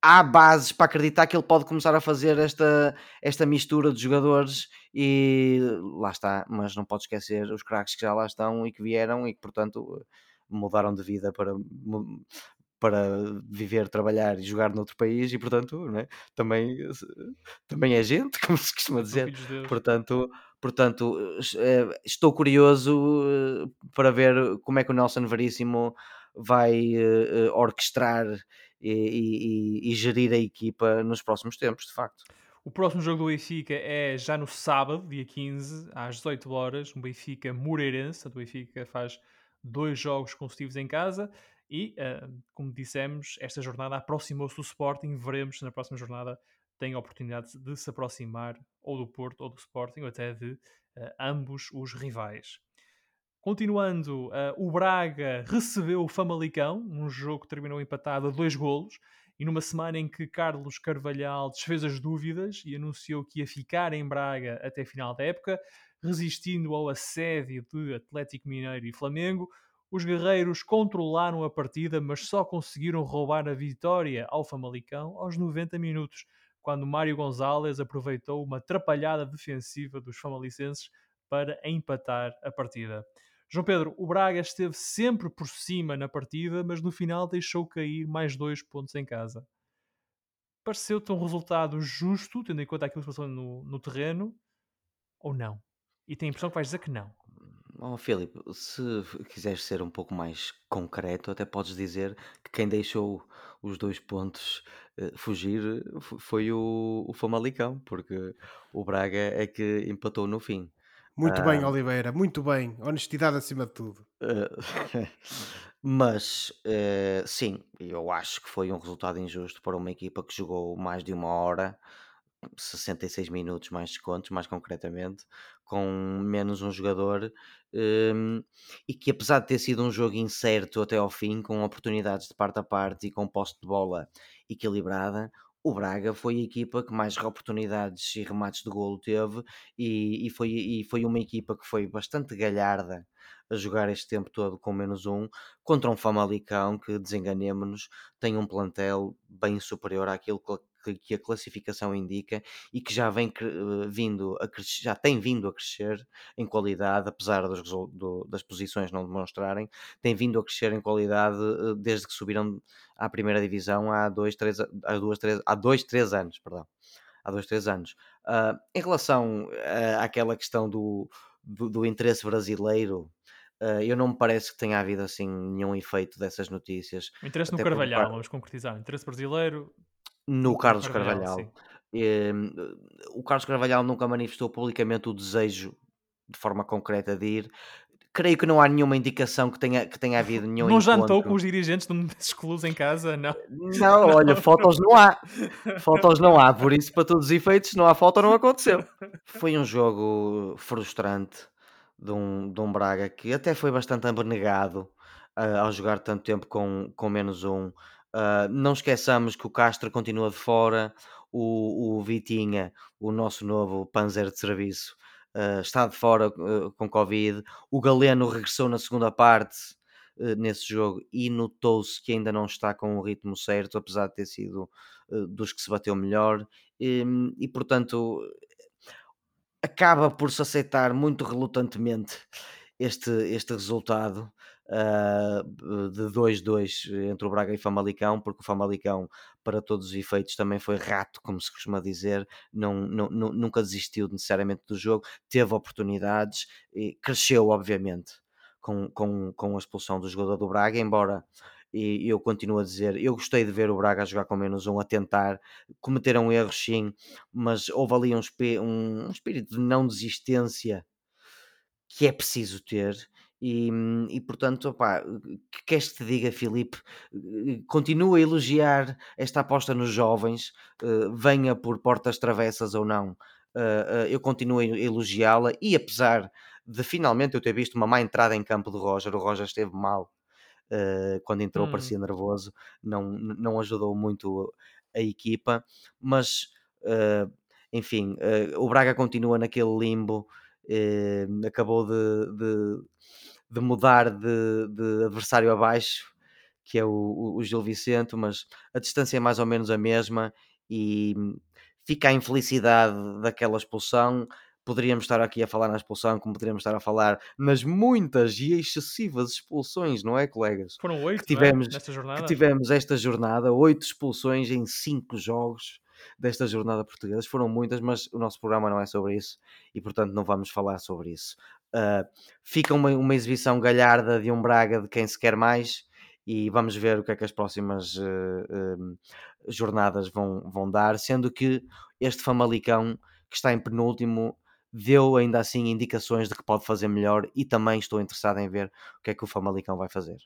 Speaker 3: há bases para acreditar que ele pode começar a fazer esta, esta mistura de jogadores e lá está, mas não pode esquecer os craques que já lá estão e que vieram e que portanto mudaram de vida para para viver, trabalhar e jogar noutro país e portanto né, também, também é gente, como se costuma dizer portanto, portanto eh, estou curioso eh, para ver como é que o Nelson Veríssimo vai uh, orquestrar e, e, e, gerir a equipa nos próximos tempos, de facto.
Speaker 1: O próximo jogo do Benfica é já no sábado, dia 15, às 18 horas, no Benfica Moreirense. O Benfica faz dois jogos consecutivos em casa e, uh, como dissemos, esta jornada aproximou-se do Sporting. Veremos se na próxima jornada tem a oportunidade de se aproximar ou do Porto ou do Sporting, ou até de uh, ambos os rivais. Continuando, uh, o Braga recebeu o Famalicão, um jogo que terminou empatado a dois golos, e numa semana em que Carlos Carvalhal desfez as dúvidas e anunciou que ia ficar em Braga até final da época, resistindo ao assédio de Atlético Mineiro e Flamengo, os guerreiros controlaram a partida, mas só conseguiram roubar a vitória ao Famalicão aos 90 minutos, quando Mário Gonzalez aproveitou uma atrapalhada defensiva dos famalicenses para empatar a partida. João Pedro, o Braga esteve sempre por cima na partida, mas no final deixou cair mais dois pontos em casa. Pareceu-te um resultado justo, tendo em conta aquilo que passou no, no terreno, ou não? E tem a impressão que vais dizer que não.
Speaker 3: Oh, Filipe, se quiseres ser um pouco mais concreto, até podes dizer que quem deixou os dois pontos uh, fugir foi o, o Famalicão, porque o Braga é que empatou no fim.
Speaker 2: Muito bem, Oliveira, muito bem. Honestidade acima de tudo.
Speaker 3: Uh, mas uh, sim, eu acho que foi um resultado injusto para uma equipa que jogou mais de uma hora, 66 minutos mais descontos, mais concretamente, com menos um jogador, um, e que apesar de ter sido um jogo incerto até ao fim, com oportunidades de parte a parte e com posse de bola equilibrada, o Braga foi a equipa que mais oportunidades e remates de golo teve e, e, foi, e foi uma equipa que foi bastante galharda a jogar este tempo todo com menos um contra um Famalicão que, desenganemos-nos, tem um plantel bem superior àquilo que que, a classificação indica e que já vem uh, vindo a crescer, já tem vindo a crescer em qualidade, apesar dos, do, das posições não demonstrarem, tem vindo a crescer em qualidade uh, desde que subiram à primeira divisão há dois, três, há duas, três, há dois, três anos, perdão. Há dois, três anos. Uh, em relação àquela questão do, do, do interesse brasileiro, Uh, eu não me parece que tenha havido assim nenhum efeito dessas notícias.
Speaker 1: O interesse no Carvalhal, vamos concretizar. O interesse brasileiro
Speaker 3: no Carlos Carvalhal. Carvalhal ehm, o Carlos Carvalhal nunca manifestou publicamente o desejo de forma concreta de ir. Creio que não há nenhuma indicação que tenha, que tenha havido nenhum
Speaker 1: Não
Speaker 3: encontro.
Speaker 1: jantou com os dirigentes de um desses clubes em casa, não?
Speaker 3: Não, olha, fotos não há. Fotos não há, por isso, para todos os efeitos, não há foto, não aconteceu. Foi um jogo frustrante de um, de um Braga que até foi bastante abnegado uh, ao jogar tanto tempo com, com menos um. Uh, não esqueçamos que o Castro continua de fora, o, o Vitinha, o nosso novo Panzer de serviço, uh, está de fora uh, com Covid. O Galeno regressou na segunda parte nesse jogo e notou-se que ainda não está com o ritmo certo, apesar de ter sido dos que se bateu melhor. E, e portanto, acaba por se aceitar muito relutantemente este, este resultado uh, de 2-2 entre o Braga e o Famalicão, porque o Famalicão, para todos os efeitos, também foi rato, como se costuma dizer, não, não, nunca desistiu necessariamente do jogo, teve oportunidades e cresceu, obviamente, com, com, com a expulsão do jogador do Braga, embora e eu continuo a dizer, eu gostei de ver o Braga jogar com menos um, a tentar, cometeram erros sim, mas houve ali um, um, um espírito de não desistência que é preciso ter E, e portanto, opá, que queres que te diga, Filipe? Continua a elogiar esta aposta nos jovens, uh, venha por portas travessas ou não, uh, uh, eu continuo a elogiá-la e apesar de finalmente eu ter visto uma má entrada em campo do Roger, o Roger esteve mal quando entrou, hum. parecia nervoso, não, não ajudou muito a equipa, mas enfim, o Braga continua naquele limbo, acabou de, de de mudar de, de adversário abaixo, que é o, o, Gil Vicente, mas a distância é mais ou menos a mesma e fica a infelicidade daquela expulsão. Poderíamos estar aqui a falar na expulsão, como poderíamos estar a falar nas muitas e excessivas expulsões, não é, colegas?
Speaker 1: Foram oito
Speaker 3: que é? tivemos,
Speaker 1: é? nesta jornada.
Speaker 3: Que tivemos esta jornada, oito expulsões em cinco jogos desta jornada portuguesa. Foram muitas, mas o nosso programa não é sobre isso e, portanto, não vamos falar sobre isso. Uh, fica uma, uma exibição galharda de um Braga de quem se quer mais e vamos ver o que é que as próximas uh, uh, jornadas vão, vão dar, sendo que este Famalicão, que está em penúltimo, deu ainda assim indicações de que pode fazer melhor e também estou interessado em ver o que é que o Famalicão vai fazer.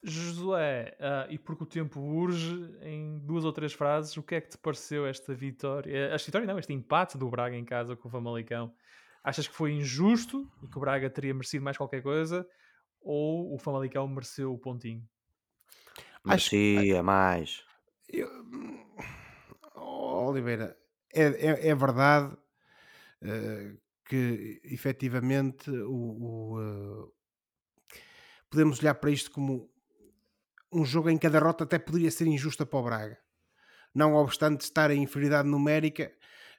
Speaker 1: Josué, uh, e porque o tempo urge, em duas ou três frases, o que é que te pareceu esta vitória? Esta vitória não, este empate do Braga em casa com o Famalicão. Achas que foi injusto e que o Braga teria merecido mais qualquer coisa? Ou o Famalicão mereceu o pontinho?
Speaker 3: Merecia mais.
Speaker 2: Eu... Oh, Oliveira, é, é, é verdade uh, que efetivamente o, o uh, podemos olhar para isto como um jogo em que a derrota até poderia ser injusta para o Braga. Não obstante estar em inferioridade numérica,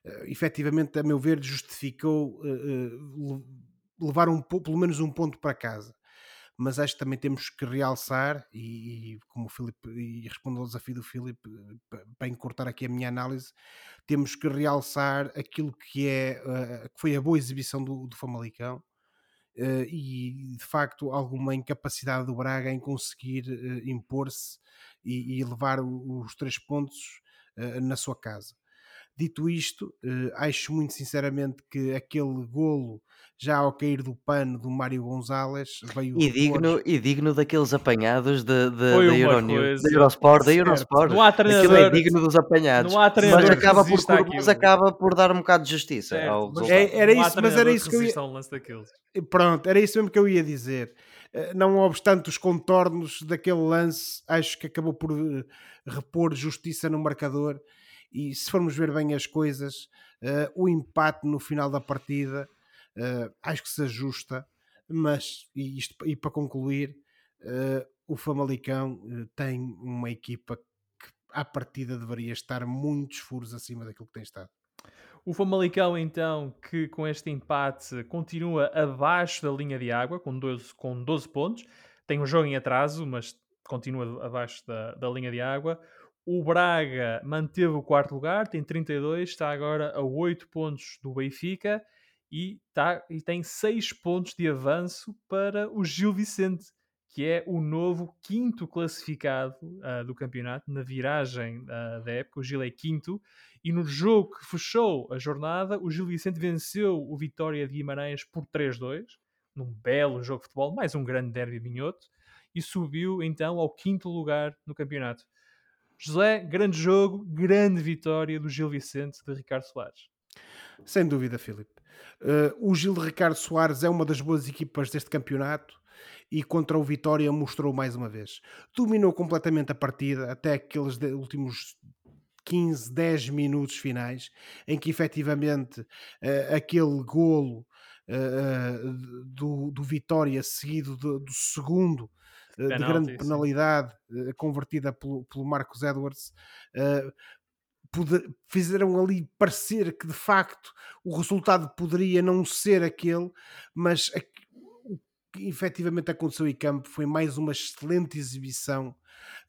Speaker 2: uh, efetivamente, a meu ver, justificou uh, uh, levar um, pelo menos um ponto para casa. Mas acho que também temos que realçar, e, e como o Filipe, e respondo ao desafio do Filipe, para encurtar aqui a minha análise, temos que realçar aquilo que é que foi a boa exibição do, do Famalicão, Uh, e de facto alguma incapacidade do Braga em conseguir uh, impor-se e, e, levar os três pontos uh, na sua casa. Dito isto, uh, acho muito sinceramente que aquele golo já ao cair do pano do Mário Gonzalez veio
Speaker 3: e digno, e digno daqueles apanhados de, de, da, Euronews, da Eurosport, da Eurosport. Não há treinador, Aquilo é digno dos apanhados. Não há treinador mas acaba por, por mas acaba por dar um bocado de justiça. Ao
Speaker 2: é, era isso, mas era isso que eu ia... Pronto, era isso mesmo que eu ia dizer. Eh, não obstante os contornos daquele lance, acho que acabou por eh, repor justiça no marcador e se formos ver bem as coisas, uh, o empate no final da partida uh, acho que se ajusta, mas e, isto, e para concluir, uh, o Famalicão tem uma equipa que à partida deveria estar muitos furos acima daquilo que tem estado.
Speaker 1: O Famalicão, então, que com este empate continua abaixo da linha de água, com 12, com 12 pontos, tem um jogo em atraso, mas continua abaixo da, da linha de água. O Braga manteve o quarto lugar, tem 32, está agora a 8 pontos do Benfica e, tá, e tem 6 pontos de avanço para o Gil Vicente, que é o novo quinto classificado uh, do campeonato na viragem uh, da época. O Gil é quinto e no jogo que fechou a jornada, o Gil Vicente venceu o Vitória de Guimarães por 3-2, num belo jogo de futebol, mais um grande derby minhoto, e subiu então ao quinto lugar no campeonato. José, grande jogo, grande vitória do Gil Vicente de Ricardo Soares.
Speaker 2: Sem dúvida, Filipe. Uh, o Gil de Ricardo Soares é uma das boas equipas deste campeonato e contra o Vitória mostrou mais uma vez. Dominou completamente a partida até aqueles últimos 15, 10 minutos finais, em que efetivamente uh, aquele golo uh, do, do Vitória seguido do, do segundo Penalty, de grande penalidade sim. convertida pelo, pelo Marcos Edwards, fizeram ali parecer que de facto o resultado poderia não ser aquele, mas o que efetivamente aconteceu em campo foi mais uma excelente exibição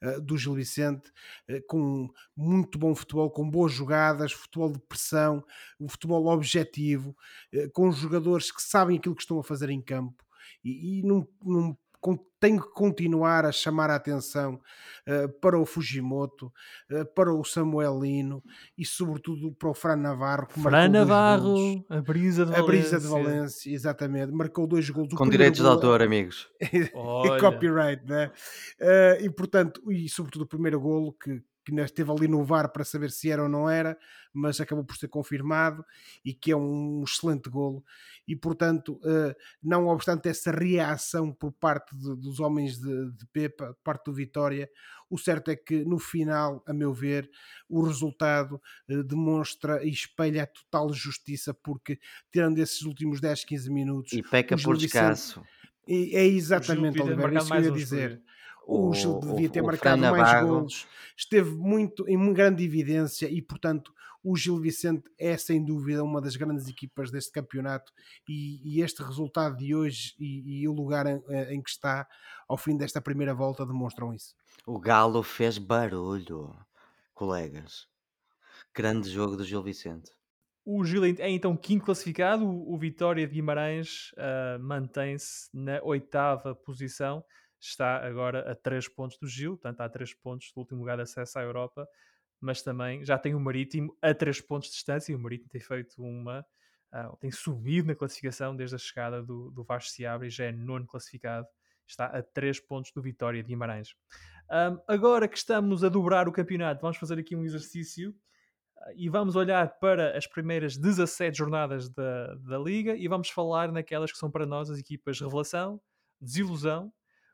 Speaker 2: uh, do Gil Vicente, uh, com muito bom futebol, com boas jogadas, futebol de pressão, um futebol objetivo, uh, com jogadores que sabem aquilo que estão a fazer em campo e, e num, num tem que continuar a chamar a atenção uh, para o Fujimoto, uh, para o Samuelino e sobretudo para o Fran Navarro.
Speaker 1: Que Fran Navarro, a brisa de
Speaker 2: a
Speaker 1: Valência.
Speaker 2: brisa de Valência, exatamente. Marcou dois gols.
Speaker 3: Com direitos gol... de autor, amigos.
Speaker 2: e copyright, né? Uh, e portanto, e sobretudo o primeiro golo que, que esteve ali no VAR para saber se era ou não era, mas acabou por ser confirmado e que é um excelente golo. E portanto, uh, não obstante essa reação por parte de, dos homens de, de Pepa, parte do Vitória, o certo é que no final, a meu ver, o resultado uh, demonstra e espelha a total justiça, porque tirando esses últimos 10, 15 minutos.
Speaker 3: E peca por descanso.
Speaker 2: É exatamente, Oliveira, isso que eu ia dizer o Gil devia ter marcado mais gols, esteve muito em grande evidência e, portanto, o Gil Vicente é sem dúvida uma das grandes equipas deste campeonato e, e este resultado de hoje e, e o lugar em, em, que está ao fim desta primeira volta demonstram isso.
Speaker 3: O Galo fez barulho, colegas. Grande jogo do Gil Vicente.
Speaker 1: O Gil é então quinto classificado, o Vitória de Guimarães uh, mantém-se na oitava posição está agora a 3 pontos do Gil, portanto, há 3 pontos do último lugar de acesso à Europa, mas também já tem o Marítimo a 3 pontos de distância, e o Marítimo tem feito uma. Uh, tem subido na classificação desde a chegada do, do Vasco Seabra e já é nono classificado, está a 3 pontos do Vitória de Guimarães. Um, agora que estamos a dobrar o campeonato, vamos fazer aqui um exercício uh, e vamos olhar para as primeiras 17 jornadas da, da Liga e vamos falar naquelas que são para nós as equipas revelação, desilusão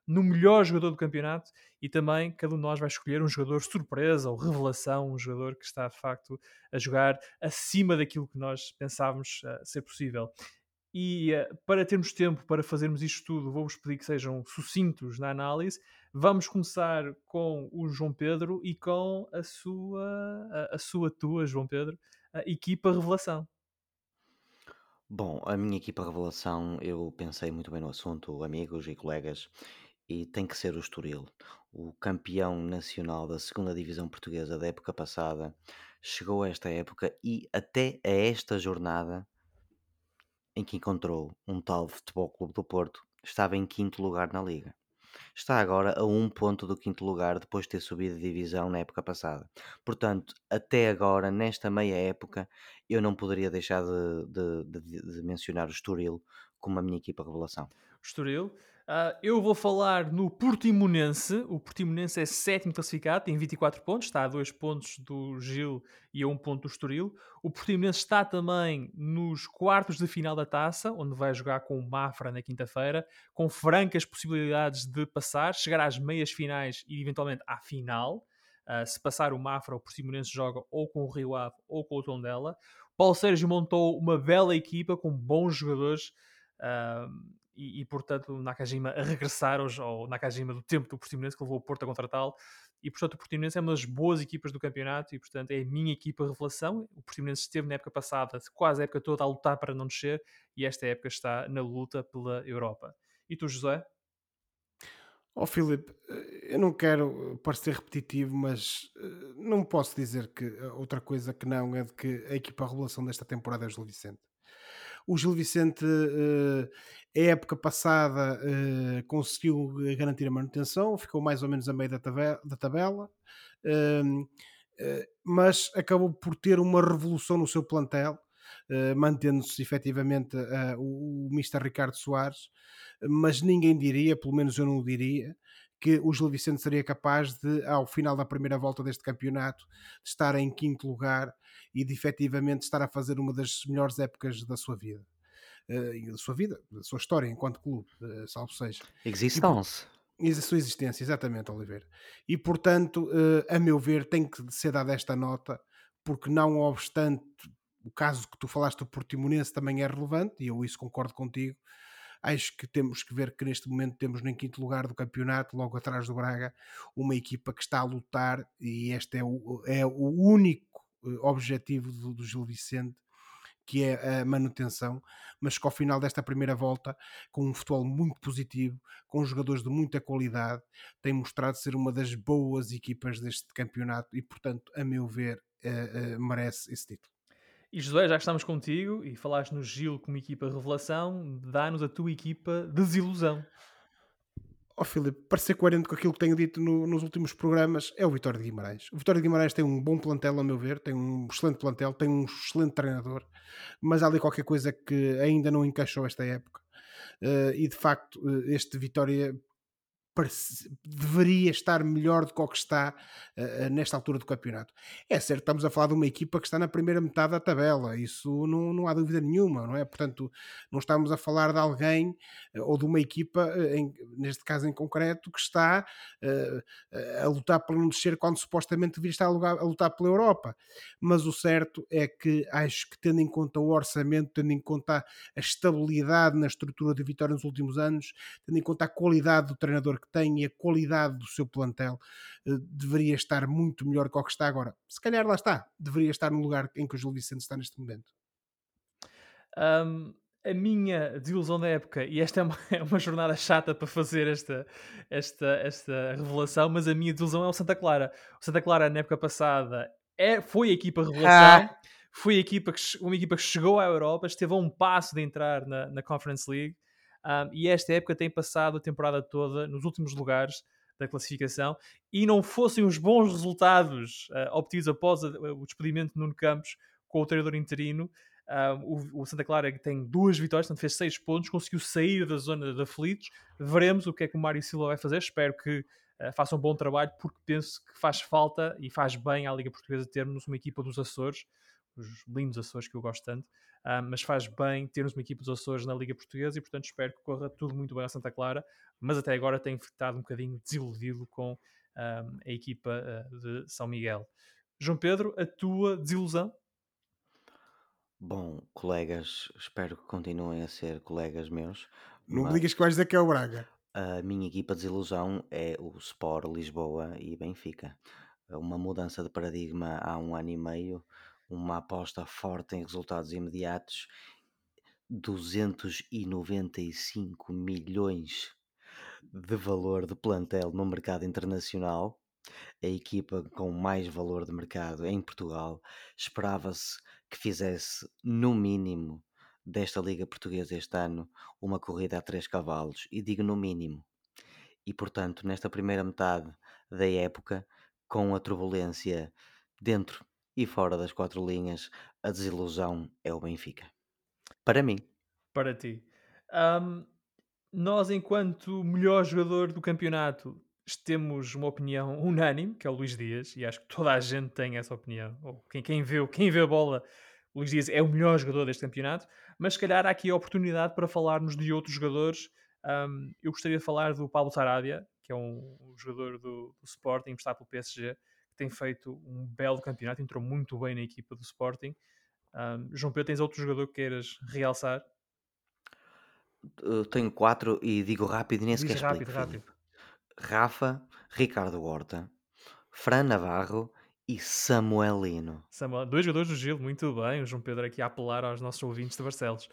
Speaker 1: no melhor jogador do campeonato e também cada um de nós vai escolher um jogador surpresa ou revelação, um jogador que está de facto a jogar acima daquilo que nós pensávamos uh, ser possível. E uh, para termos tempo para fazermos isto tudo, vou-vos pedir que sejam sucintos na análise. Vamos começar com o João Pedro e com a sua, a, a sua tua, João Pedro, a equipa revelação.
Speaker 3: Bom, a minha equipa revelação, eu pensei muito bem no assunto, amigos e colegas, e tem que ser o Estoril. O campeão nacional da segunda divisão portuguesa da época passada chegou a esta época e até a esta jornada em que encontrou um tal Futebol Clube do Porto, estava em quinto lugar na liga. Está agora a um ponto do quinto lugar depois de ter subido de divisão na época passada. Portanto, até agora, nesta meia época, eu não poderia deixar de, de, de, de mencionar o Estoril como a minha equipa revelação.
Speaker 1: Estoril, Uh, eu vou falar no Portimonense. O Portimonense é sétimo classificado, tem 24 pontos, está a 2 pontos do Gil e a 1 um ponto do Estoril. O Portimonense está também nos quartos de final da taça, onde vai jogar com o Mafra na quinta-feira, com francas possibilidades de passar, chegar às meias finais e eventualmente à final. Uh, se passar o Mafra, o Portimonense joga ou com o Rio Ave ou com o Tondela. Paulo Sérgio montou uma bela equipa com bons jogadores. Uh, e, e, portanto Nakajima a regressar aos, ao Nakajima do tempo do Portimonense que levou o Porto a contratá-lo e portanto o Portimonense é uma das boas equipas do campeonato e portanto é a minha equipa revelação o Portimonense esteve na época passada quase a época toda a lutar para não descer e esta época está na luta pela Europa e tu José?
Speaker 2: Ó oh, Filipe, eh, eu não quero parecer repetitivo, mas eh, não posso dizer que outra coisa que não é de que a equipa revelação desta temporada é o Gil Vicente. O Gil Vicente, uh, a época passada, uh, conseguiu garantir a manutenção, ficou mais ou menos a meio da tabela, da tabela uh, mas acabou por ter uma revolução no seu plantel, mantendo-se efetivamente o, o Mr. Ricardo Soares, mas ninguém diria, pelo menos eu não o diria, que o Gil Vicente seria capaz de, ao final da primeira volta deste campeonato, estar em quinto lugar e de efetivamente estar a fazer uma das melhores épocas da sua vida. Uh, da sua vida, da sua história enquanto clube, uh, salvo seja.
Speaker 3: Existence.
Speaker 2: E, a sua existência, exatamente, Oliveira. E portanto, uh, a meu ver, tem que ser dada esta nota, porque não obstante o caso que tu falaste do Portimonense também é relevante, e eu isso concordo contigo, acho que temos que ver que neste momento temos no quinto lugar do campeonato, logo atrás do Braga, uma equipa que está a lutar e este é o, é o único eh, objetivo do, do Gil Vicente que é a manutenção, mas que ao final desta primeira volta, com um futebol muito positivo, com jogadores de muita qualidade, tem mostrado ser uma das boas equipas deste campeonato e, portanto, a meu ver, uh, uh, merece esse título.
Speaker 1: E José, já estamos contigo e falaste no Gil como equipa revelação, dá-nos a tua equipa desilusão.
Speaker 2: Ó oh, Filipe, para ser coerente com aquilo que tenho dito no, nos últimos programas, é o Vitória de Guimarães. O Vitória de Guimarães tem um bom plantel, a meu ver, tem um excelente plantel, tem um excelente treinador, mas há ali qualquer coisa que ainda não encaixou esta época. Uh, e de facto, este Vitória deveria estar melhor do que o que está uh, nesta altura do campeonato. É certo, estamos a falar de uma equipa que está na primeira metade da tabela, isso não, não há dúvida nenhuma, não é? Portanto, não estamos a falar de alguém uh, ou de uma equipa, uh, em, neste caso em concreto, que está a lutar para não descer quando supostamente devia estar a, lugar, a lutar pela Europa. Mas o certo é que acho que, tendo em conta o orçamento, tendo em conta a estabilidade na estrutura de Vitória nos últimos anos, tendo em conta a qualidade do treinador que que tem e a qualidade do seu plantel eh, deveria estar muito melhor que o que está agora. Se calhar lá está, deveria estar no lugar em que o Gil Vicente está neste momento.
Speaker 1: Um, a minha desilusão da época, e esta é uma, é uma, jornada chata para fazer esta, esta, esta revelação, mas a minha desilusão é o Santa Clara. O Santa Clara, na época passada, é, foi a equipa revelação, ah. foi a equipa que, uma equipa que chegou à Europa, esteve a um passo de entrar na, na Conference League, um, e esta época tem passado a temporada toda nos últimos lugares da classificação e não fossem os bons resultados uh, obtidos após a, o despedimento de Nuno Campos com o treinador interino, o, o, Santa Clara tem duas vitórias, portanto fez seis pontos, conseguiu sair da zona de aflitos. Veremos o que é que o Mário Silva vai fazer. Espero que uh, faça um bom trabalho, porque penso que faz falta e faz bem à Liga Portuguesa termos uma equipa dos Açores, os lindos Açores que eu gosto tanto, uh, mas faz bem termos uma equipa dos Açores na Liga Portuguesa e, portanto, espero que corra tudo muito bem a Santa Clara, mas até agora tenho estado um bocadinho desiludido com uh, a equipa uh, de São Miguel. João Pedro, a tua desilusão?
Speaker 3: Bom, colegas, espero que continuem a ser colegas meus.
Speaker 2: Não me digas que vais dizer que é o Braga.
Speaker 3: A minha equipa de desilusão é o Sport Lisboa e Benfica. Uma mudança de paradigma há um ano e meio uma aposta forte em resultados imediatos, 295 milhões de valor de plantel no mercado internacional. A equipa com mais valor de mercado em Portugal esperava-se que fizesse, no mínimo, desta Liga Portuguesa este ano, uma corrida a três cavalos, e digo no mínimo. E portanto, nesta primeira metade da época, com a turbulência dentro e fora das quatro linhas, a desilusão é o Benfica. Para mim.
Speaker 1: Para ti. Um, nós, enquanto melhor jogador do campeonato, temos uma opinião unânime, que é o Luís Dias, e acho que toda a gente tem essa opinião. Ou quem, quem, vê, quem vê a bola, o Luís Dias é o melhor jogador deste campeonato, mas se calhar há aqui a oportunidade para falarmos de outros jogadores. Um, eu gostaria de falar do Pablo Sarabia, que é um, um jogador do, do Sporting, emprestado pelo PSG, tem feito um belo campeonato, entrou muito bem na equipa do Sporting. Um, João Pedro, tens outro jogador que queiras realçar?
Speaker 3: Eu tenho quatro e digo rápido e nem sequer
Speaker 1: rápido, rápido.
Speaker 3: Rafa, Ricardo Horta, Fran Navarro e Samuelino.
Speaker 1: Samuel, dois jogadores do Gil, muito bem. O João Pedro aqui a apelar aos nossos ouvintes de Barcelos.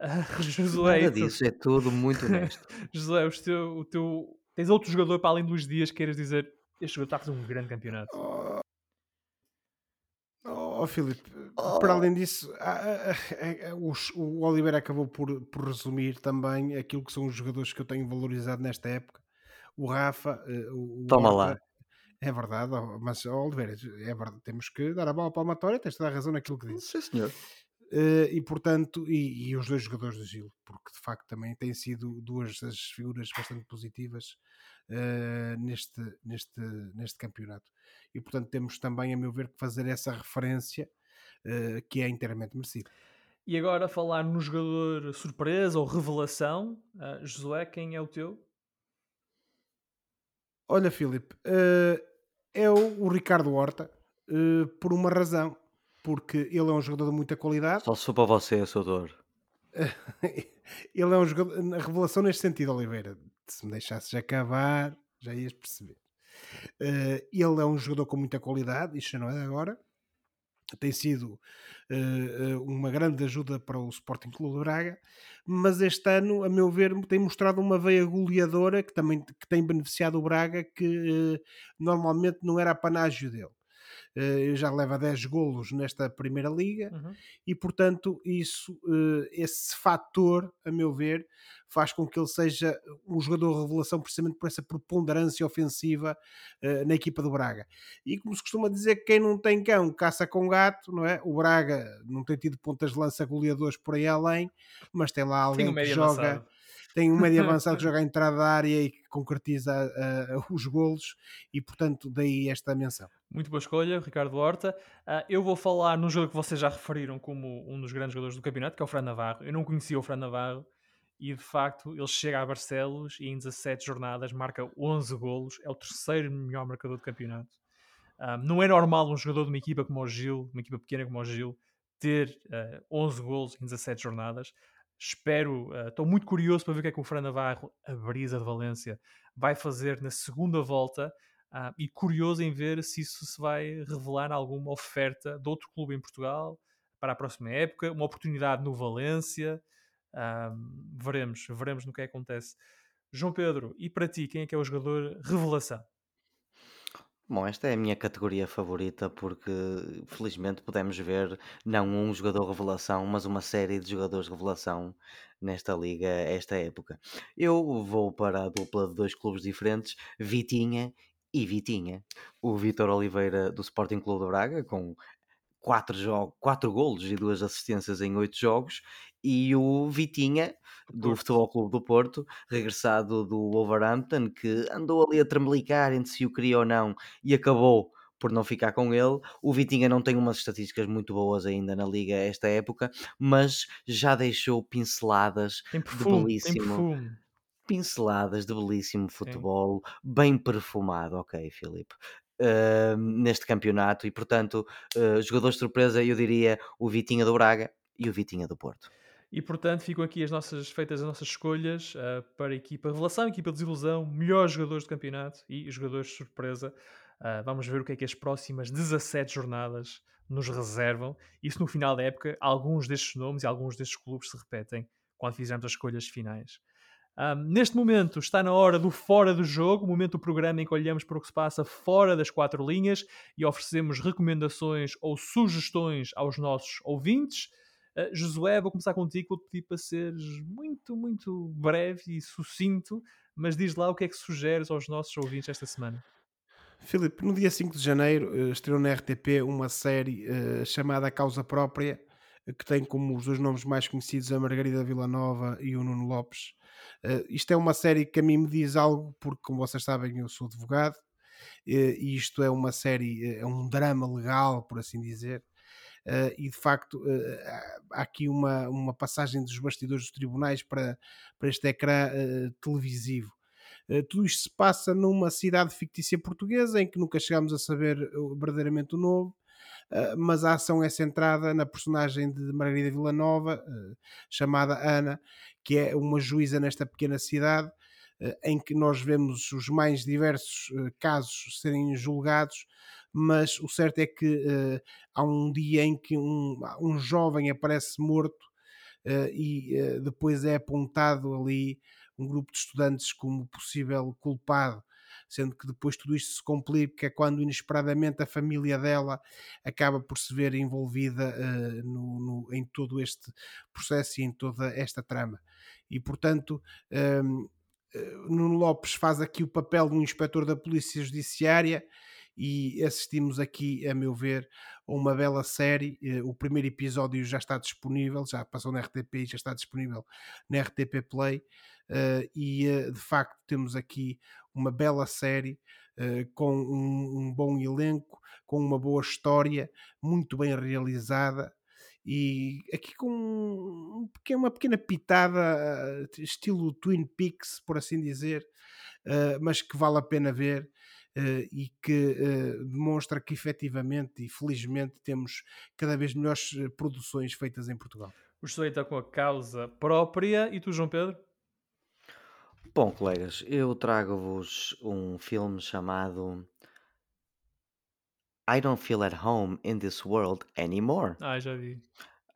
Speaker 1: Uh, Josué,
Speaker 3: Nada disso, é tudo muito honesto.
Speaker 1: Josué, o teu, o teu, tens outro jogador para além dos dias que queiras dizer este jogador está a fazer um grande campeonato.
Speaker 2: Oh, oh Filipe, oh. para além disso, o, o Oliveira acabou por, por resumir também aquilo que são os jogadores que eu tenho valorizado nesta época. O Rafa, eh, o,
Speaker 3: Toma lá.
Speaker 2: É verdade, mas Oliveira, é verdade, temos que dar a bola palmatória, tens toda a razão naquilo que disse.
Speaker 3: Sim, senhor.
Speaker 2: Uh, e portanto, e, e, os dois jogadores do Gil, porque de facto também têm sido duas das figuras bastante positivas uh, neste, neste, neste campeonato. E portanto temos também, a meu ver, que fazer essa referência uh, que é inteiramente merecida.
Speaker 1: E agora falar no jogador surpresa ou revelação, uh, Josué, quem é o teu?
Speaker 2: Olha, Filipe, é o, o, Ricardo Horta, por uma razão, porque ele é um jogador de muita qualidade.
Speaker 3: Só sou para você, Soutor.
Speaker 2: ele é um jogador, na revelação neste sentido, Oliveira, se me deixasses acabar, já ias perceber. Uh, ele é um jogador com muita qualidade, isto não é agora. Tem sido uh, uma grande ajuda para o Sporting Clube de Braga, mas este ano, a meu ver, tem mostrado uma veia goleadora que também que tem beneficiado o Braga, que uh, normalmente não era panágio dele. Uh, já leva 10 golos nesta primeira liga uhum. e portanto isso esse fator a meu ver faz com que ele seja um jogador revelação precisamente por essa preponderância ofensiva uh, na equipa do Braga. E como se costuma dizer, quem não tem cão caça com gato, não é? O Braga não tem tido pontas de lança goleadores por aí além, mas tem lá alguém que joga. Avançado tem um médio avançado que joga a entrada da área e que concretiza uh, os golos e portanto daí esta menção.
Speaker 1: Muito boa escolha, Ricardo Horta. Uh, eu vou falar num jogo que vocês já referiram como um dos grandes jogadores do campeonato, que é o Fran Navarro. Eu não conhecia o Fran Navarro e de facto ele chega a Barcelos e em 17 jornadas marca 11 golos, é o terceiro melhor marcador do campeonato. Uh, não é normal um jogador de uma equipa como o Gil, uma equipa pequena como o Gil, ter uh, 11 golos em 17 jornadas. Espero, estou uh, muito curioso para ver o que é que o Fran Navarro, a brisa de Valência, vai fazer na segunda volta uh, e curioso em ver se isso se vai revelar alguma oferta de outro clube em Portugal para a próxima época, uma oportunidade no Valência. Uh, veremos, veremos no que, é que acontece. João Pedro, e para ti, quem é que é o jogador revelação?
Speaker 3: Bom, esta é a minha categoria favorita porque felizmente podemos ver não um jogador revelação, mas uma série de jogadores revelação nesta liga esta época. Eu vou para a dupla de dois clubes diferentes, Vitinha e Vitinha. O Vitor Oliveira do Sporting Clube de Braga, com quatro, quatro golos e duas assistências em oito jogos, e o Vitinha, do. Futebol Clube do Porto, regressado do Wolverhampton, que andou ali a tremelicar entre se o queria ou não e acabou por não ficar com ele. O Vitinha não tem umas estatísticas muito boas ainda na liga esta época, mas já deixou pinceladas
Speaker 1: perfume, de belíssimo.
Speaker 3: Pinceladas de belíssimo futebol, Sim. bem perfumado, ok, Filipe. Uh, neste campeonato e portanto, uh, jogador de surpresa, eu diria o Vitinha do Braga e o Vitinha do Porto.
Speaker 1: E portanto ficam aqui as nossas, feitas as nossas escolhas uh, para a equipa revelação, equipa de desilusão, melhores jogadores do campeonato e jogadores de surpresa. Uh, vamos ver o que é que as próximas 17 jornadas nos reservam. E se no final da época alguns destes nomes e alguns destes clubes se repetem quando fizermos as escolhas finais. Um, ah, neste momento está na hora do fora do jogo, momento do programa em que olhamos para o que se passa fora das quatro linhas e oferecemos recomendações ou sugestões aos nossos ouvintes. Uh, Josué, vou começar contigo, vou-te pedir para seres muito, muito breve e sucinto, mas diz lá o que é que sugeres aos nossos ouvintes esta semana.
Speaker 2: Filipe, no dia 5 de janeiro uh, estreou na RTP uma série uh, chamada Causa Própria, que tem como os dois nomes mais conhecidos a Margarida Villanova e o Nuno Lopes. Uh, isto é uma série que a mim me diz algo, porque, como vocês sabem, eu sou advogado, e isto é uma série, é um drama legal, por assim dizer, Uh, e de facto uh, há aqui uma, uma passagem dos bastidores dos tribunais para, para este ecrã uh, televisivo. tudo isto se passa numa cidade fictícia portuguesa em que nunca chegamos a saber verdadeiramente o novo, mas a ação é centrada na personagem de Margarida Villanova, chamada Ana, que é uma juíza nesta pequena cidade, em que nós vemos os mais diversos casos serem julgados mas o certo é que uh, há um dia em que um, um jovem aparece morto uh, e uh, depois é apontado ali um grupo de estudantes como possível culpado, sendo que depois tudo isto se complica quando inesperadamente a família dela acaba por se ver envolvida no, no, em todo este processo e em toda esta trama. E portanto. Um, Nuno Lopes faz aqui o papel de um inspetor da Polícia Judiciária e assistimos aqui, a meu ver, a uma bela série. Eh, o primeiro episódio já está disponível, já passou na RTP e já está disponível na RTP Play. Eh, e eh, de facto temos aqui uma bela série com um, bom elenco, com uma boa história, muito bem realizada e aqui com uma pequena pitada estilo Twin Peaks, por assim dizer, mas que vale a pena ver e que uh, demonstra que efetivamente e felizmente temos cada vez melhores eh, produções feitas em Portugal.
Speaker 1: O José está com a causa própria e tu, João Pedro?
Speaker 3: Bom, colegas, eu trago-vos um filme chamado I Don't Feel at Home in This World Anymore.
Speaker 1: Ah, já vi.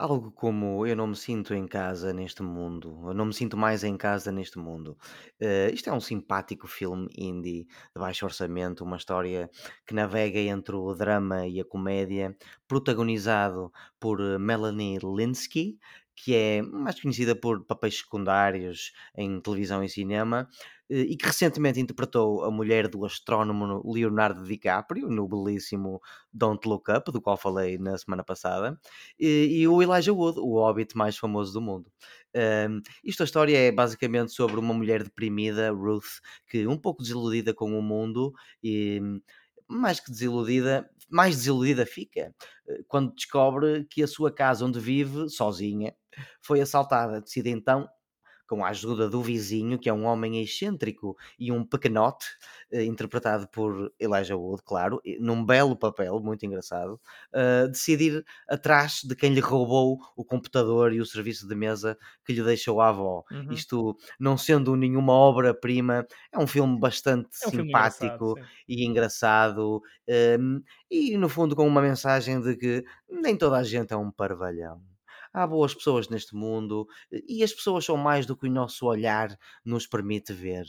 Speaker 3: Algo como eu não me sinto em casa neste mundo, eu não me sinto mais em casa neste mundo. Uh, isto é um simpático filme indie de baixo orçamento, uma história que navega entre o drama e a comédia, protagonizado por Melanie Linsky, que é mais conhecida por papéis secundários em televisão e cinema, eh, e que recentemente interpretou a mulher do astrónomo Leonardo DiCaprio no belíssimo Don't Look Up, do qual falei na semana passada, e, e o Elijah Wood, o hobbit mais famoso do mundo. Um, isto a história é basicamente sobre uma mulher deprimida, Ruth, que um pouco desiludida com o mundo e mais que desiludida, mais desiludida fica eh, quando descobre que a sua casa onde vive, sozinha, foi assaltada. Decide então com a ajuda do vizinho, que é um homem excêntrico e um pequenote, eh, interpretado por Elijah Wood, claro, num belo papel, muito engraçado, uh, decidir atrás de quem lhe roubou o computador e o serviço de mesa que lhe deixou a avó. Uhum. Isto, não sendo nenhuma obra-prima, é um filme bastante é um simpático filme engraçado, e engraçado, um, ehm, e no fundo com uma mensagem de que nem toda a gente é um parvalhão há boas pessoas neste mundo e as pessoas são mais do que o nosso olhar nos permite ver.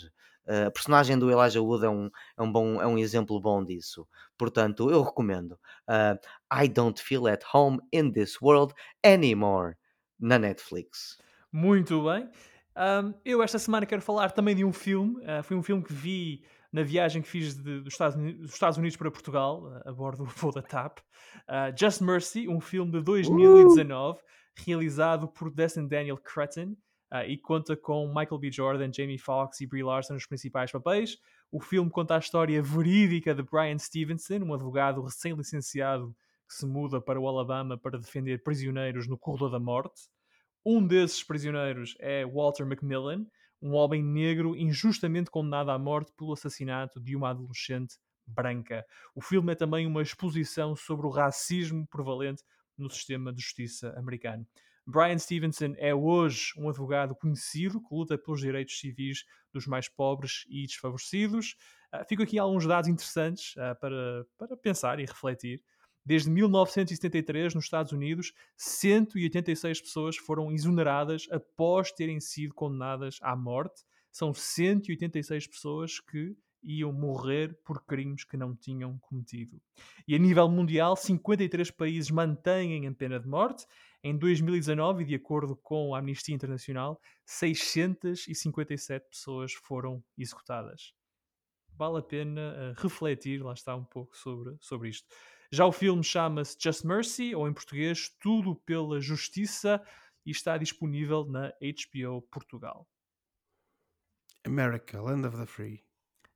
Speaker 3: Uh, a personagem do Elijah Wood é um, é, um bom, é um exemplo bom disso. Portanto, eu recomendo uh, I Don't Feel at Home in This World Anymore na Netflix.
Speaker 1: Muito bem. Um, eu esta semana quero falar também de um filme. Uh, foi um filme que vi na viagem que fiz de, dos, Estados Unidos, dos, Estados Unidos, para Portugal, a bordo do voo da TAP. Just Mercy, um filme de 2019. Uh! Realizado por Destin Daniel Cretton uh, e conta com Michael B. Jordan, Jamie Foxx e Brie Larson nos principais papéis. O filme conta a história verídica de Brian Stevenson, um advogado recém-licenciado que se muda para o Alabama para defender prisioneiros no corredor da morte. Um desses prisioneiros é Walter Macmillan, um homem negro injustamente condenado à morte pelo assassinato de uma adolescente branca. O filme é também uma exposição sobre o racismo prevalente no sistema de justiça americano. Brian Stevenson é hoje um advogado conhecido que luta pelos direitos civis dos mais pobres e desfavorecidos. Uh, fico aqui alguns dados interessantes uh, para, para pensar e refletir. Desde 1973, nos Estados Unidos, 186 pessoas foram exoneradas após terem sido condenadas à morte. São 186 pessoas que iam morrer por crimes que não tinham cometido. E a nível mundial, 53 países mantêm a pena de morte. Em 2019, de acordo com a Amnistia Internacional, 657 pessoas foram executadas. Vale a pena uh, refletir, lá está um pouco sobre, sobre isto. Já o filme chama-se Just Mercy, ou em português, Tudo pela Justiça, e está disponível na HBO Portugal.
Speaker 2: America, Land of the Free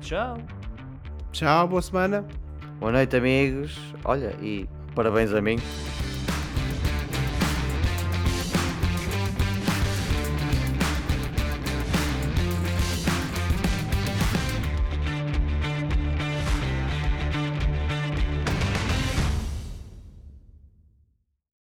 Speaker 1: Tchau.
Speaker 2: Tchau, boa semana.
Speaker 3: Boa noite, amigos. Olha, e parabéns a mim